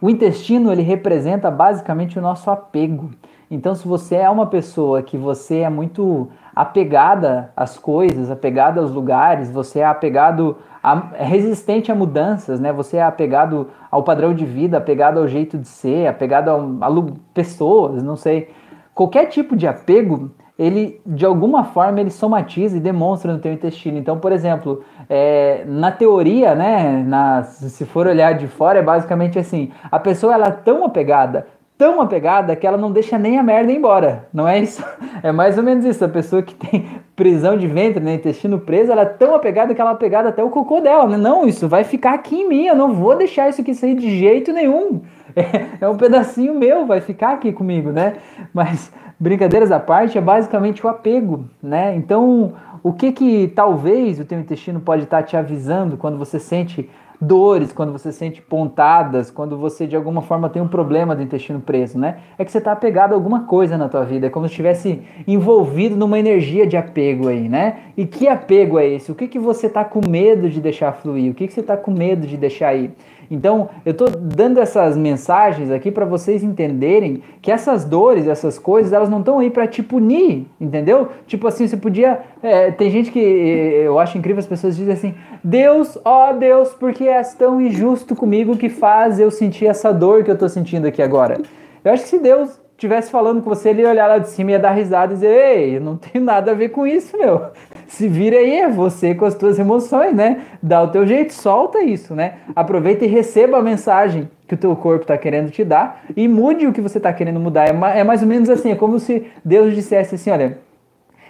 O intestino, ele representa basicamente o nosso apego. Então, se você é uma pessoa que você é muito apegada às coisas, apegada aos lugares, você é apegado, a, é resistente a mudanças, né? Você é apegado ao padrão de vida, apegado ao jeito de ser, apegado a, a pessoas, não sei. Qualquer tipo de apego, ele de alguma forma ele somatiza e demonstra no teu intestino. Então, por exemplo, é, na teoria, né, na, se for olhar de fora, é basicamente assim: a pessoa ela é tão apegada, tão apegada que ela não deixa nem a merda embora. Não é isso? É mais ou menos isso. A pessoa que tem prisão de ventre, né, intestino preso, ela é tão apegada que ela é apegada até o cocô dela. Né? Não, isso vai ficar aqui em mim. Eu não vou deixar isso aqui sair de jeito nenhum. É, é um pedacinho meu, vai ficar aqui comigo, né? Mas brincadeiras à parte, é basicamente o apego, né? Então, o que que talvez o teu intestino pode estar te avisando quando você sente dores, quando você sente pontadas, quando você de alguma forma tem um problema do intestino preso, né? É que você está apegado a alguma coisa na tua vida, é como se estivesse envolvido numa energia de apego aí, né? E que apego é esse? O que que você está com medo de deixar fluir? O que que você está com medo de deixar ir? Então, eu estou dando essas mensagens aqui para vocês entenderem que essas dores, essas coisas, elas não estão aí para te punir, entendeu? Tipo assim, você podia. É, tem gente que eu acho incrível as pessoas dizem assim: Deus, ó Deus, porque és tão injusto comigo que faz eu sentir essa dor que eu estou sentindo aqui agora. Eu acho que se Deus estivesse falando com você, ele ia olhar lá de cima e ia dar risada e dizer: Ei, não tem nada a ver com isso, meu se vira aí, é você com as tuas emoções, né? Dá o teu jeito, solta isso, né? Aproveita e receba a mensagem que o teu corpo está querendo te dar e mude o que você está querendo mudar. É, é mais ou menos assim, é como se Deus dissesse assim, olha,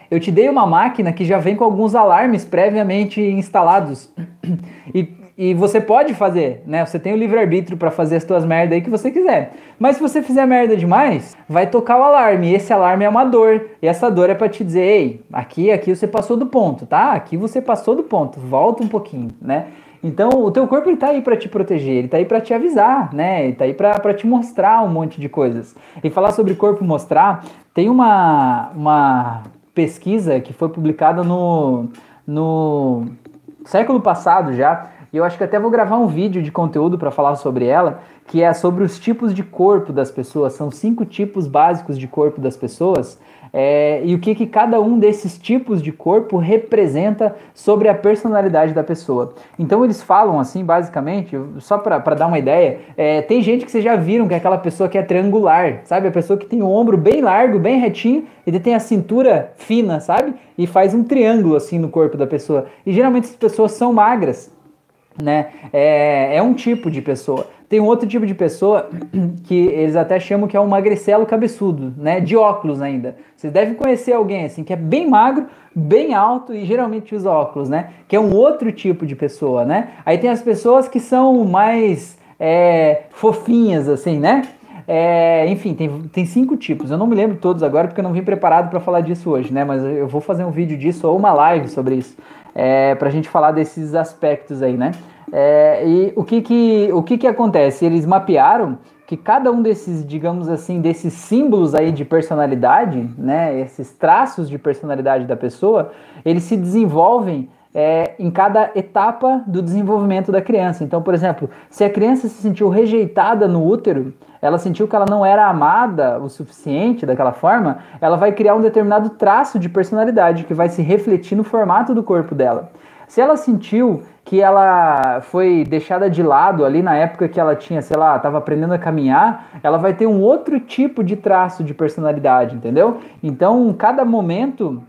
eu te dei uma máquina que já vem com alguns alarmes previamente instalados. E e você pode fazer, né? Você tem o livre-arbítrio para fazer as tuas merdas aí que você quiser. Mas se você fizer merda demais, vai tocar o alarme. E esse alarme é uma dor. E essa dor é para te dizer, ei, aqui, aqui você passou do ponto, tá? Aqui você passou do ponto. Volta um pouquinho, né? Então, o teu corpo ele tá aí para te proteger, ele tá aí para te avisar, né? Ele tá aí para te mostrar um monte de coisas. E falar sobre corpo mostrar, tem uma, uma pesquisa que foi publicada no, no século passado já, e eu acho que até vou gravar um vídeo de conteúdo para falar sobre ela, que é sobre os tipos de corpo das pessoas. São cinco tipos básicos de corpo das pessoas. É, e o que, que cada um desses tipos de corpo representa sobre a personalidade da pessoa. Então eles falam assim, basicamente, só para dar uma ideia, é, tem gente que vocês já viram que é aquela pessoa que é triangular, sabe? A pessoa que tem o ombro bem largo, bem retinho, e tem a cintura fina, sabe? E faz um triângulo assim no corpo da pessoa. E geralmente essas pessoas são magras né? É, é um tipo de pessoa. Tem um outro tipo de pessoa que eles até chamam que é um magricelo cabeçudo, né? De óculos ainda. Vocês devem conhecer alguém assim que é bem magro, bem alto e geralmente usa óculos, né? Que é um outro tipo de pessoa, né? Aí tem as pessoas que são mais é, fofinhas, assim, né? É, enfim, tem, tem cinco tipos. Eu não me lembro todos agora porque eu não vim preparado para falar disso hoje, né? Mas eu vou fazer um vídeo disso ou uma live sobre isso é, para a gente falar desses aspectos aí, né? É, e o que que, o que que acontece? Eles mapearam que cada um desses, digamos assim, desses símbolos aí de personalidade, né, esses traços de personalidade da pessoa, eles se desenvolvem é, em cada etapa do desenvolvimento da criança. Então, por exemplo, se a criança se sentiu rejeitada no útero, ela sentiu que ela não era amada o suficiente daquela forma, ela vai criar um determinado traço de personalidade que vai se refletir no formato do corpo dela. Se ela sentiu que ela foi deixada de lado ali na época que ela tinha, sei lá, estava aprendendo a caminhar, ela vai ter um outro tipo de traço de personalidade, entendeu? Então, cada momento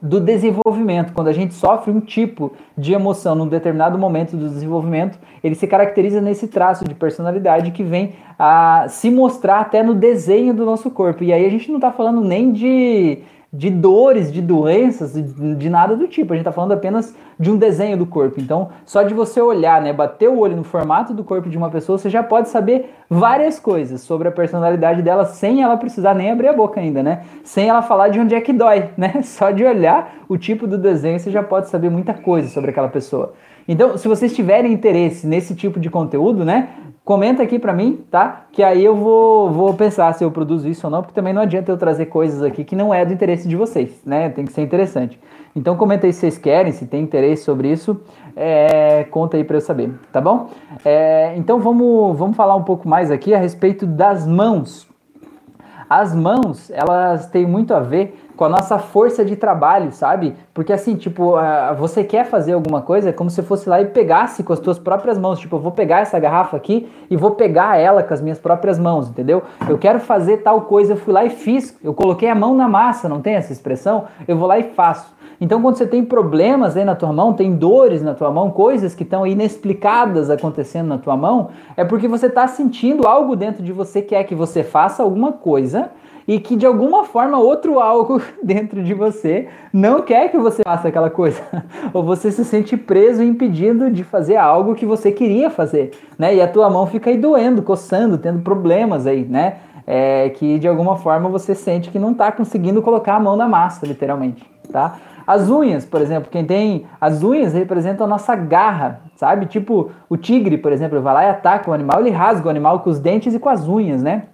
do desenvolvimento. Quando a gente sofre um tipo de emoção num determinado momento do desenvolvimento, ele se caracteriza nesse traço de personalidade que vem a se mostrar até no desenho do nosso corpo. E aí a gente não está falando nem de de dores, de doenças, de, nada do tipo. A gente está falando apenas de um desenho do corpo. Então, só de você olhar, né, bater o olho no formato do corpo de uma pessoa, você já pode saber várias coisas sobre a personalidade dela sem ela precisar nem abrir a boca ainda, né? Sem ela falar de onde é que dói, né? Só de olhar o tipo do desenho, você já pode saber muita coisa sobre aquela pessoa. Então, se vocês tiverem interesse nesse tipo de conteúdo, né, comenta aqui para mim, tá? Que aí eu vou, vou pensar se eu produzo isso ou não, porque também não adianta eu trazer coisas aqui que não é do interesse de vocês, né? Tem que ser interessante. Então comenta aí se vocês querem, se tem interesse sobre isso, é, conta aí para eu saber, tá bom? É, então vamos, vamos falar um pouco mais aqui a respeito das mãos. As mãos, elas têm muito a ver com a nossa força de trabalho, sabe? Porque assim, tipo, você quer fazer alguma coisa, é como se fosse lá e pegasse com as tuas próprias mãos. Tipo, eu vou pegar essa garrafa aqui e vou pegar ela com as minhas próprias mãos, entendeu? Eu quero fazer tal coisa, eu fui lá e fiz. Eu coloquei a mão na massa, não tem essa expressão? Eu vou lá e faço. Então, quando você tem problemas aí na tua mão, tem dores na tua mão, coisas que estão inexplicadas acontecendo na tua mão, é porque você está sentindo algo dentro de você que é que você faça alguma coisa e que de alguma forma outro algo dentro de você não quer que você faça aquela coisa, ou você se sente preso e impedido de fazer algo que você queria fazer, né? E a tua mão fica aí doendo, coçando, tendo problemas aí, né? É, que de alguma forma você sente que não está conseguindo colocar a mão na massa, literalmente, tá? As unhas, por exemplo, quem tem. As unhas representam a nossa garra, sabe? Tipo, o tigre, por exemplo, vai lá e ataca o animal, ele rasga o animal com os dentes e com as unhas, né?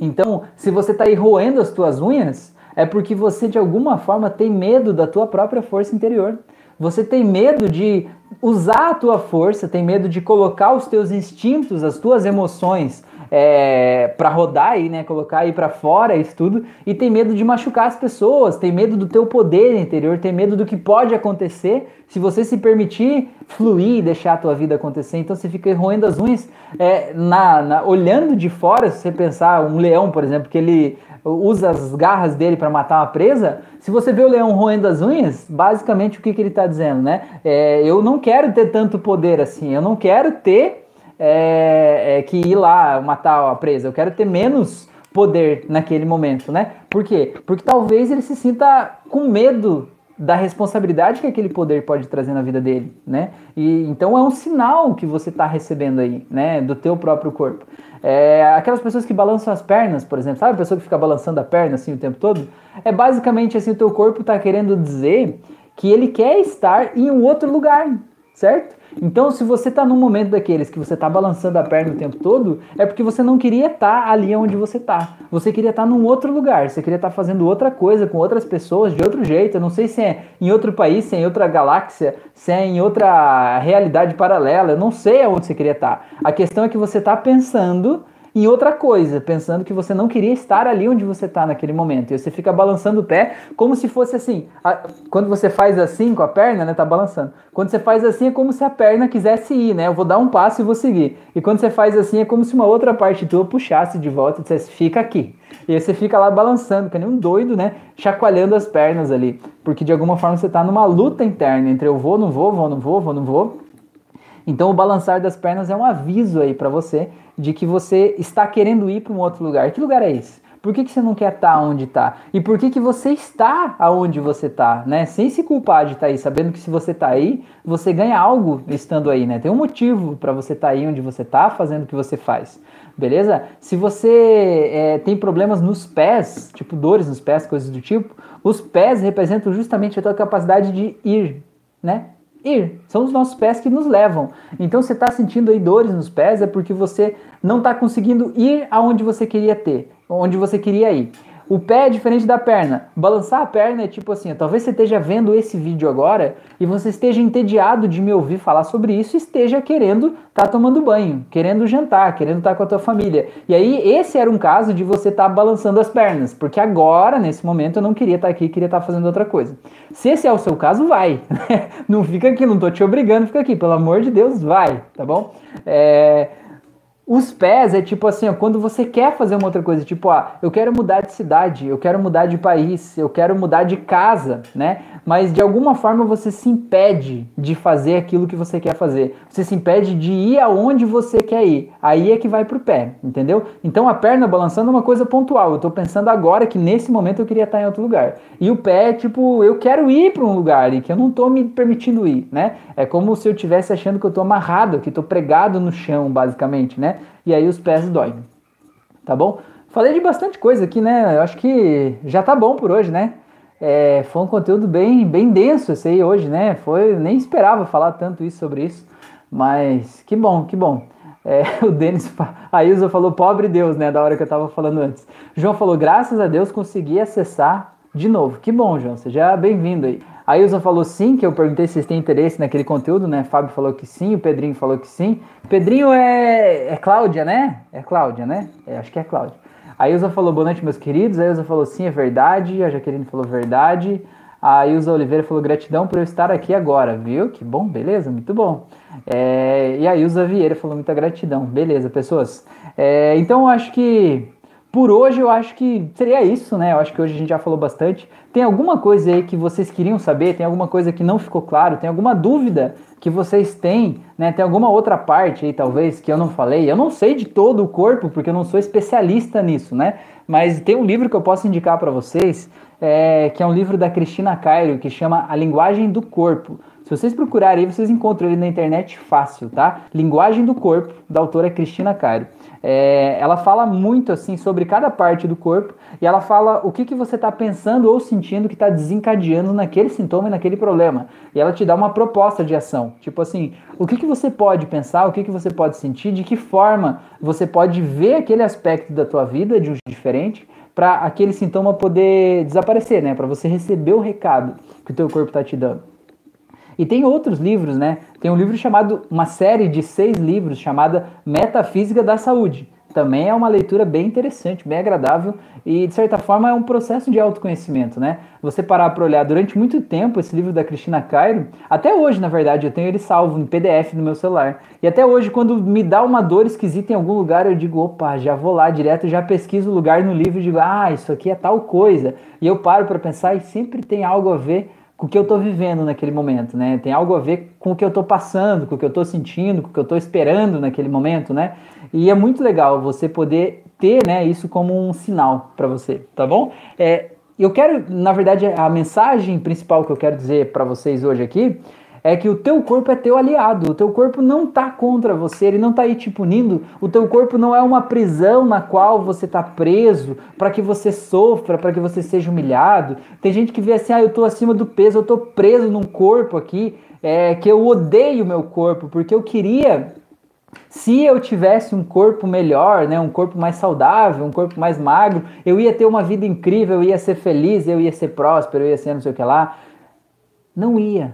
Então, se você está aí roendo as tuas unhas, é porque você de alguma forma tem medo da tua própria força interior. Você tem medo de usar a tua força, tem medo de colocar os teus instintos, as tuas emoções é, para rodar aí, né? Colocar aí para fora isso tudo e tem medo de machucar as pessoas, tem medo do teu poder interior, tem medo do que pode acontecer se você se permitir fluir e deixar a tua vida acontecer. Então você fica roendo as unhas, é, na, na, olhando de fora, se você pensar um leão, por exemplo, que ele usa as garras dele para matar uma presa, se você vê o leão roendo as unhas, basicamente o que, que ele está dizendo, né? É, eu não quero ter tanto poder assim, eu não quero ter é, é, que ir lá matar a presa, eu quero ter menos poder naquele momento, né? Por quê? Porque talvez ele se sinta com medo da responsabilidade que aquele poder pode trazer na vida dele, né? E então é um sinal que você está recebendo aí, né, do teu próprio corpo. É, aquelas pessoas que balançam as pernas, por exemplo, sabe a pessoa que fica balançando a perna assim o tempo todo? É basicamente assim o teu corpo está querendo dizer que ele quer estar em um outro lugar, certo? Então, se você está num momento daqueles que você está balançando a perna o tempo todo, é porque você não queria estar tá ali onde você está. Você queria estar tá num outro lugar, você queria estar tá fazendo outra coisa com outras pessoas de outro jeito. Eu não sei se é em outro país, se é em outra galáxia, se é em outra realidade paralela. Eu não sei aonde você queria estar. A questão é que você está pensando em outra coisa, pensando que você não queria estar ali onde você está naquele momento. E você fica balançando o pé como se fosse assim. A, quando você faz assim com a perna, né, tá balançando. Quando você faz assim é como se a perna quisesse ir, né? Eu vou dar um passo e vou seguir. E quando você faz assim é como se uma outra parte tua puxasse de volta e dissesse, fica aqui. E aí você fica lá balançando, que nem um doido, né? Chacoalhando as pernas ali. Porque de alguma forma você está numa luta interna entre eu vou, não vou, vou, não vou, vou, não vou. Então o balançar das pernas é um aviso aí para você de que você está querendo ir para um outro lugar. Que lugar é esse? Por que, que você não quer estar tá onde está? E por que, que você está aonde você está, né? Sem se culpar de estar tá aí, sabendo que se você está aí, você ganha algo estando aí, né? Tem um motivo para você estar tá aí onde você está, fazendo o que você faz, beleza? Se você é, tem problemas nos pés, tipo dores nos pés, coisas do tipo, os pés representam justamente a tua capacidade de ir, né? Ir. São os nossos pés que nos levam. Então, você está sentindo aí dores nos pés, é porque você não está conseguindo ir aonde você queria ter, onde você queria ir. O pé é diferente da perna. Balançar a perna é tipo assim, talvez você esteja vendo esse vídeo agora e você esteja entediado de me ouvir falar sobre isso e esteja querendo estar tá tomando banho, querendo jantar, querendo estar tá com a tua família. E aí esse era um caso de você estar tá balançando as pernas, porque agora, nesse momento, eu não queria estar tá aqui, queria estar tá fazendo outra coisa. Se esse é o seu caso, vai. não fica aqui, não tô te obrigando, fica aqui, pelo amor de Deus, vai, tá bom? É... Os pés é tipo assim, ó, quando você quer fazer uma outra coisa, tipo, ah, eu quero mudar de cidade, eu quero mudar de país, eu quero mudar de casa, né? Mas de alguma forma você se impede de fazer aquilo que você quer fazer. Você se impede de ir aonde você quer ir. Aí é que vai pro pé, entendeu? Então a perna balançando é uma coisa pontual. Eu tô pensando agora que nesse momento eu queria estar em outro lugar. E o pé é tipo, eu quero ir para um lugar e que eu não tô me permitindo ir, né? É como se eu estivesse achando que eu tô amarrado, que tô pregado no chão, basicamente, né? E aí os pés doem. Tá bom? Falei de bastante coisa aqui, né? Eu acho que já tá bom por hoje, né? É, foi um conteúdo bem, bem denso esse aí hoje, né? Foi, nem esperava falar tanto isso sobre isso, mas que bom, que bom. É, o Denis, a Ilza falou pobre Deus, né? Da hora que eu tava falando antes. João falou, graças a Deus consegui acessar de novo. Que bom, João, seja bem-vindo aí. A Ilza falou sim, que eu perguntei se vocês têm interesse naquele conteúdo, né? Fábio falou que sim, o Pedrinho falou que sim. Pedrinho é, é Cláudia, né? É Cláudia, né? É, acho que é Cláudia. A Ilza falou boa noite, meus queridos. A Ilza falou sim, é verdade. A Jaqueline falou verdade. A Ilza Oliveira falou gratidão por eu estar aqui agora, viu? Que bom, beleza, muito bom. É, e a Ilza Vieira falou muita gratidão. Beleza, pessoas. É, então acho que por hoje eu acho que seria isso, né? Eu acho que hoje a gente já falou bastante. Tem alguma coisa aí que vocês queriam saber? Tem alguma coisa que não ficou claro? Tem alguma dúvida que vocês têm? Né? Tem alguma outra parte aí, talvez, que eu não falei? Eu não sei de todo o corpo, porque eu não sou especialista nisso, né? Mas tem um livro que eu posso indicar para vocês, é, que é um livro da Cristina Cairo, que chama A Linguagem do Corpo. Se vocês procurarem vocês encontram ele na internet fácil, tá? Linguagem do Corpo, da autora Cristina Cairo. É, ela fala muito assim sobre cada parte do corpo e ela fala o que, que você está pensando ou sentindo que está desencadeando naquele sintoma e naquele problema. E ela te dá uma proposta de ação. Tipo assim, o que, que você pode pensar, o que, que você pode sentir, de que forma você pode ver aquele aspecto da tua vida de um diferente para aquele sintoma poder desaparecer, né? Para você receber o recado que o teu corpo está te dando. E tem outros livros, né? Tem um livro chamado, uma série de seis livros chamada Metafísica da Saúde. Também é uma leitura bem interessante, bem agradável e, de certa forma, é um processo de autoconhecimento, né? Você parar para olhar durante muito tempo esse livro da Cristina Cairo, até hoje, na verdade, eu tenho ele salvo em PDF no meu celular. E até hoje, quando me dá uma dor esquisita em algum lugar, eu digo, opa, já vou lá direto, já pesquiso o lugar no livro e digo, ah, isso aqui é tal coisa. E eu paro para pensar e sempre tem algo a ver com o que eu estou vivendo naquele momento, né? Tem algo a ver com o que eu estou passando, com o que eu estou sentindo, com o que eu estou esperando naquele momento, né? E é muito legal você poder ter, né, isso como um sinal para você, tá bom? É, eu quero, na verdade, a mensagem principal que eu quero dizer para vocês hoje aqui é que o teu corpo é teu aliado, o teu corpo não tá contra você, ele não tá aí te punindo, o teu corpo não é uma prisão na qual você tá preso para que você sofra, para que você seja humilhado. Tem gente que vê assim, ah, eu tô acima do peso, eu tô preso num corpo aqui, é, que eu odeio o meu corpo, porque eu queria se eu tivesse um corpo melhor, né, um corpo mais saudável, um corpo mais magro, eu ia ter uma vida incrível, eu ia ser feliz, eu ia ser próspero, eu ia ser não sei o que lá. Não ia.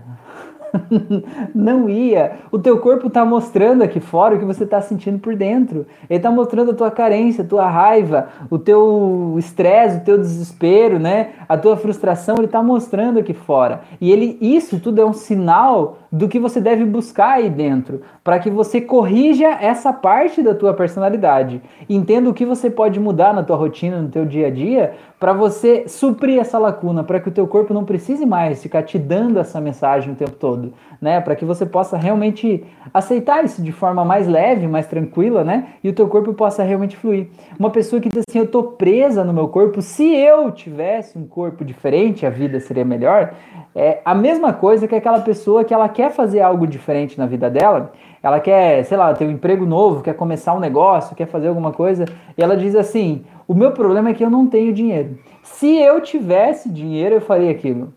não ia. O teu corpo está mostrando aqui fora o que você está sentindo por dentro. Ele está mostrando a tua carência, a tua raiva, o teu estresse, o teu desespero, né? A tua frustração, ele está mostrando aqui fora. E ele, isso tudo é um sinal do que você deve buscar aí dentro, para que você corrija essa parte da tua personalidade. Entenda o que você pode mudar na tua rotina, no teu dia a dia, para você suprir essa lacuna, para que o teu corpo não precise mais ficar te dando essa mensagem o tempo todo, né? Para que você possa realmente aceitar isso de forma mais leve, mais tranquila, né? E o teu corpo possa realmente fluir. Uma pessoa que diz assim, eu tô presa no meu corpo, se eu tivesse um corpo diferente, a vida seria melhor. É a mesma coisa que aquela pessoa que ela quer fazer algo diferente na vida dela, ela quer, sei lá, ter um emprego novo, quer começar um negócio, quer fazer alguma coisa, e ela diz assim: "O meu problema é que eu não tenho dinheiro. Se eu tivesse dinheiro, eu faria aquilo".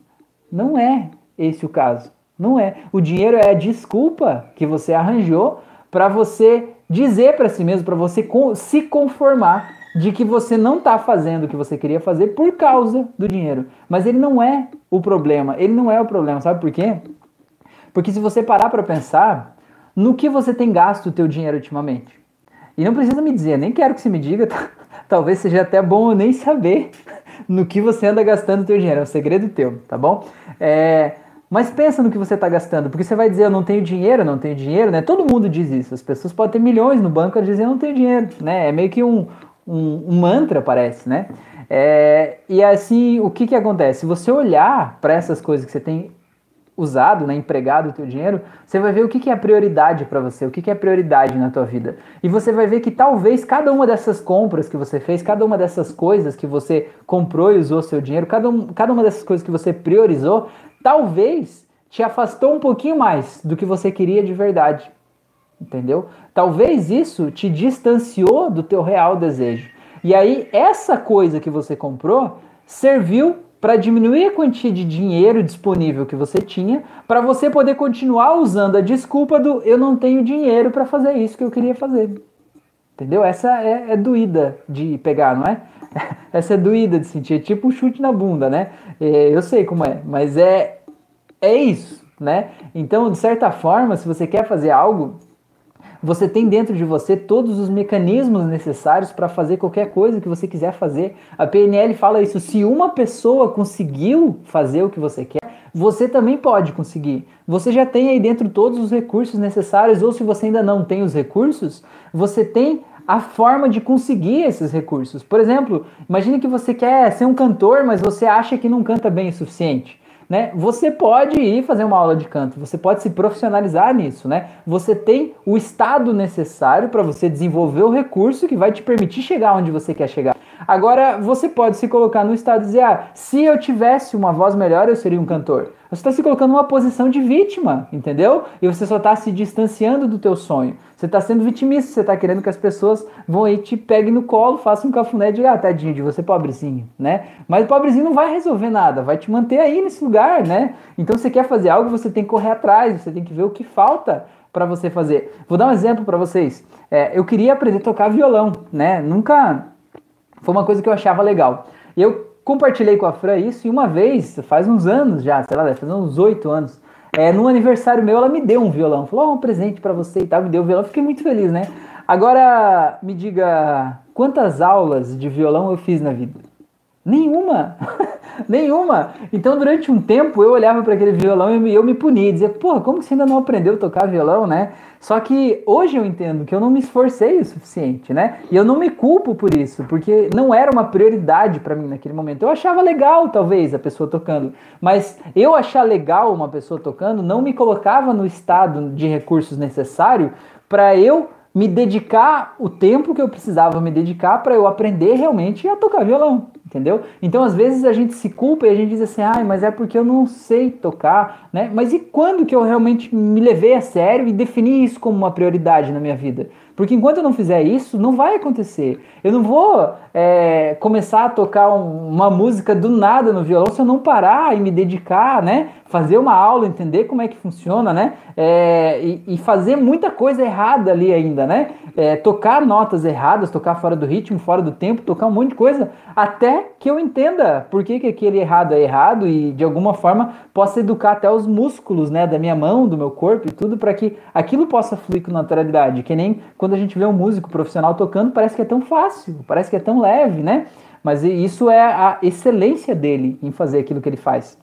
Não é esse o caso. Não é. O dinheiro é a desculpa que você arranjou para você dizer para si mesmo, para você se conformar de que você não está fazendo o que você queria fazer por causa do dinheiro. Mas ele não é o problema. Ele não é o problema. Sabe por quê? Porque se você parar para pensar no que você tem gasto o teu dinheiro ultimamente. E não precisa me dizer, nem quero que você me diga, talvez seja até bom eu nem saber no que você anda gastando o teu dinheiro, é um segredo teu, tá bom? É, mas pensa no que você está gastando, porque você vai dizer eu não tenho dinheiro, eu não tenho dinheiro, né? Todo mundo diz isso. As pessoas podem ter milhões no banco e dizer eu não tenho dinheiro, né? É meio que um, um, um mantra, parece, né? É, e assim, o que, que acontece? Se você olhar para essas coisas que você tem usado, né, empregado o teu dinheiro, você vai ver o que, que é prioridade para você, o que, que é prioridade na tua vida. E você vai ver que talvez cada uma dessas compras que você fez, cada uma dessas coisas que você comprou e usou seu dinheiro, cada, um, cada uma dessas coisas que você priorizou, talvez te afastou um pouquinho mais do que você queria de verdade. Entendeu? Talvez isso te distanciou do teu real desejo. E aí, essa coisa que você comprou serviu para diminuir a quantia de dinheiro disponível que você tinha, para você poder continuar usando a desculpa do eu não tenho dinheiro para fazer isso que eu queria fazer. Entendeu? Essa é, é, doída de pegar, não é? Essa é doída de sentir, é tipo um chute na bunda, né? É, eu sei como é, mas é, é isso, né? Então, de certa forma, se você quer fazer algo, você tem dentro de você todos os mecanismos necessários para fazer qualquer coisa que você quiser fazer. A PNL fala isso. Se uma pessoa conseguiu fazer o que você quer, você também pode conseguir. Você já tem aí dentro todos os recursos necessários, ou se você ainda não tem os recursos, você tem a forma de conseguir esses recursos. Por exemplo, imagine que você quer ser um cantor, mas você acha que não canta bem o suficiente né? Você pode ir fazer uma aula de canto, você pode se profissionalizar nisso, né? Você tem o estado necessário para você desenvolver o recurso que vai te permitir chegar onde você quer chegar. Agora, você pode se colocar no estado e dizer: ah, se eu tivesse uma voz melhor, eu seria um cantor. Você está se colocando numa posição de vítima, entendeu? E você só está se distanciando do teu sonho. Você está sendo vitimista, você está querendo que as pessoas vão aí te peguem no colo, façam um cafuné e digam, ah, tadinho de você, pobrezinho, né? Mas o pobrezinho não vai resolver nada, vai te manter aí nesse lugar, né? Então, você quer fazer algo, você tem que correr atrás, você tem que ver o que falta para você fazer. Vou dar um exemplo para vocês. É, eu queria aprender a tocar violão, né? Nunca foi uma coisa que eu achava legal. Eu compartilhei com a Fran isso e uma vez, faz uns anos já, sei lá, fazer uns oito anos, é, no aniversário meu ela me deu um violão. Falou, oh, um presente para você e tal, me deu o violão, fiquei muito feliz, né? Agora, me diga, quantas aulas de violão eu fiz na vida? Nenhuma! Nenhuma! Então, durante um tempo, eu olhava para aquele violão e eu me punia, dizia, porra, como você ainda não aprendeu a tocar violão, né? Só que hoje eu entendo que eu não me esforcei o suficiente, né? E eu não me culpo por isso, porque não era uma prioridade para mim naquele momento. Eu achava legal, talvez, a pessoa tocando, mas eu achar legal uma pessoa tocando não me colocava no estado de recursos necessário para eu me dedicar o tempo que eu precisava me dedicar para eu aprender realmente a tocar violão, entendeu? Então, às vezes a gente se culpa e a gente diz assim, ai, mas é porque eu não sei tocar, né? Mas e quando que eu realmente me levei a sério e defini isso como uma prioridade na minha vida? Porque enquanto eu não fizer isso, não vai acontecer. Eu não vou é, começar a tocar um, uma música do nada no violão se eu não parar e me dedicar, né? Fazer uma aula, entender como é que funciona, né? É, e, e, fazer muita coisa errada ali ainda, né? É, tocar notas erradas, tocar fora do ritmo, fora do tempo, tocar um monte de coisa, até que eu entenda por que, que aquele errado é errado e de alguma forma possa educar até os músculos, né? Da minha mão, do meu corpo e tudo, para que aquilo possa fluir com naturalidade. Que nem quando a gente vê um músico profissional tocando, parece que é tão fácil, parece que é tão leve, né? Mas isso é a excelência dele em fazer aquilo que ele faz.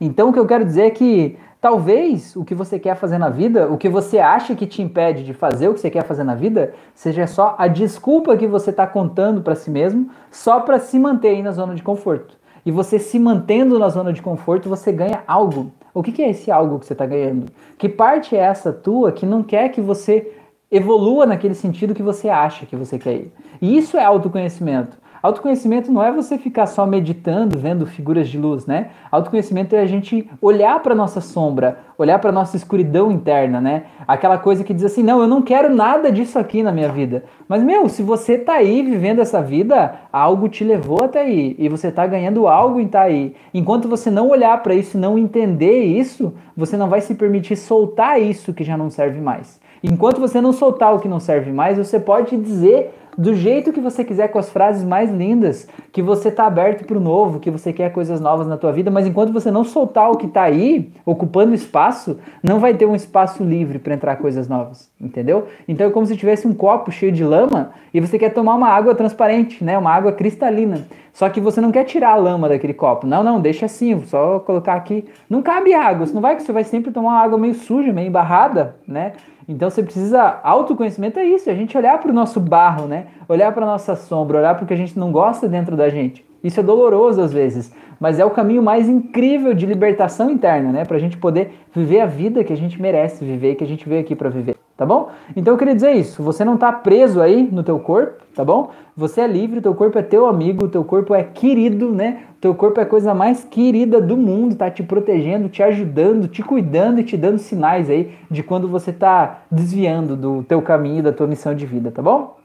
Então, o que eu quero dizer é que talvez o que você quer fazer na vida, o que você acha que te impede de fazer o que você quer fazer na vida, seja só a desculpa que você está contando para si mesmo, só para se manter aí na zona de conforto. E você se mantendo na zona de conforto, você ganha algo. O que, que é esse algo que você está ganhando? Que parte é essa tua que não quer que você evolua naquele sentido que você acha que você quer ir? E isso é autoconhecimento. Autoconhecimento não é você ficar só meditando, vendo figuras de luz, né? Autoconhecimento é a gente olhar para nossa sombra, olhar para nossa escuridão interna, né? Aquela coisa que diz assim: "Não, eu não quero nada disso aqui na minha vida". Mas meu, se você tá aí vivendo essa vida, algo te levou até aí e você tá ganhando algo em tá aí. Enquanto você não olhar para isso, não entender isso, você não vai se permitir soltar isso que já não serve mais. Enquanto você não soltar o que não serve mais, você pode dizer do jeito que você quiser, com as frases mais lindas, que você está aberto para o novo, que você quer coisas novas na tua vida, mas enquanto você não soltar o que está aí, ocupando espaço, não vai ter um espaço livre para entrar coisas novas, entendeu? Então é como se tivesse um copo cheio de lama e você quer tomar uma água transparente, né? Uma água cristalina. Só que você não quer tirar a lama daquele copo. Não, não, deixa assim, só colocar aqui. Não cabe água, você não vai que você vai sempre tomar uma água meio suja, meio embarrada, né? Então você precisa. Autoconhecimento é isso, é a gente olhar para o nosso barro, né? Olhar para a nossa sombra, olhar para o que a gente não gosta dentro da gente. Isso é doloroso às vezes, mas é o caminho mais incrível de libertação interna, né? Para a gente poder viver a vida que a gente merece viver, que a gente veio aqui para viver tá bom? Então eu queria dizer isso, você não está preso aí no teu corpo, tá bom? Você é livre, teu corpo é teu amigo, teu corpo é querido, né? Teu corpo é a coisa mais querida do mundo, tá te protegendo, te ajudando, te cuidando e te dando sinais aí de quando você tá desviando do teu caminho, da tua missão de vida, tá bom?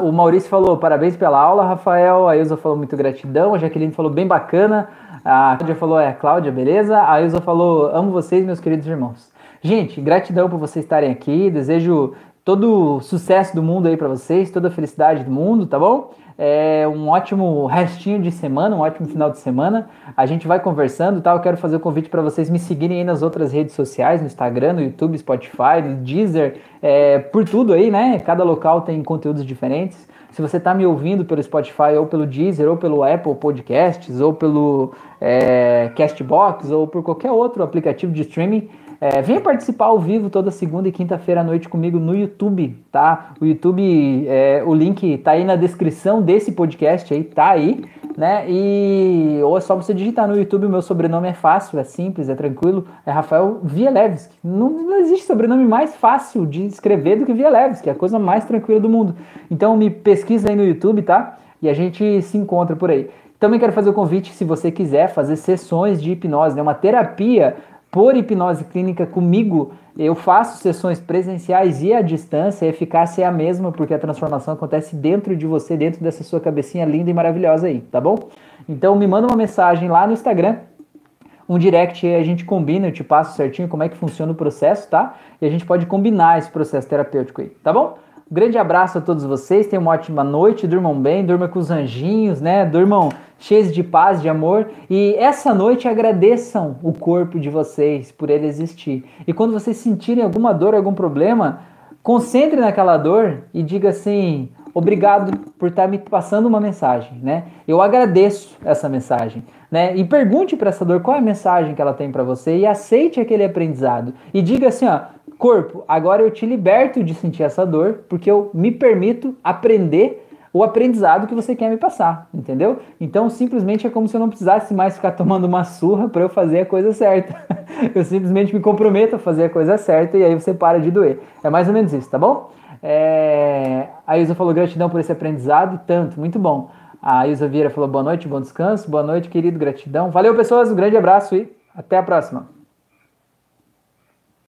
O Maurício falou parabéns pela aula, Rafael. A Ilza falou muito gratidão. A Jaqueline falou bem bacana. A Cláudia falou é Cláudia, beleza? A Ilza falou amo vocês, meus queridos irmãos. Gente, gratidão por vocês estarem aqui. Desejo todo o sucesso do mundo aí para vocês, toda a felicidade do mundo, tá bom? É um ótimo restinho de semana, um ótimo final de semana. A gente vai conversando, tá? Eu quero fazer o um convite para vocês me seguirem aí nas outras redes sociais, no Instagram, no YouTube, Spotify, no Deezer, é, por tudo aí, né? Cada local tem conteúdos diferentes. Se você está me ouvindo pelo Spotify ou pelo Deezer ou pelo Apple Podcasts ou pelo é, Castbox ou por qualquer outro aplicativo de streaming, é, venha participar ao vivo toda segunda e quinta-feira à noite comigo no YouTube, tá? O YouTube, é, o link tá aí na descrição desse podcast aí, tá aí, né? E ou é só você digitar no YouTube, o meu sobrenome é fácil, é simples, é tranquilo, é Rafael Vielewski. Não, não existe sobrenome mais fácil de escrever do que Vielewski, é a coisa mais tranquila do mundo. Então me pesquisa aí no YouTube, tá? E a gente se encontra por aí. Também quero fazer o convite, se você quiser fazer sessões de hipnose, né? uma terapia por hipnose clínica comigo, eu faço sessões presenciais e à distância, a eficácia é a mesma, porque a transformação acontece dentro de você, dentro dessa sua cabecinha linda e maravilhosa aí, tá bom? Então me manda uma mensagem lá no Instagram, um direct a gente combina, eu te passo certinho como é que funciona o processo, tá? E a gente pode combinar esse processo terapêutico aí, tá bom? Um grande abraço a todos vocês, tenham uma ótima noite, durmam bem, durmam com os anjinhos, né? Durmam cheios de paz, de amor. E essa noite agradeçam o corpo de vocês por ele existir. E quando vocês sentirem alguma dor, algum problema, concentre naquela dor e diga assim: obrigado por estar me passando uma mensagem, né? Eu agradeço essa mensagem, né? E pergunte para essa dor qual é a mensagem que ela tem para você e aceite aquele aprendizado. E diga assim, ó, corpo, agora eu te liberto de sentir essa dor, porque eu me permito aprender o aprendizado que você quer me passar, entendeu? Então simplesmente é como se eu não precisasse mais ficar tomando uma surra para eu fazer a coisa certa. eu simplesmente me comprometo a fazer a coisa certa e aí você para de doer. É mais ou menos isso, tá bom? É... A Ilza falou gratidão por esse aprendizado, tanto, muito bom. A Ilza Vieira falou boa noite, bom descanso, boa noite, querido, gratidão. Valeu, pessoas, um grande abraço e até a próxima.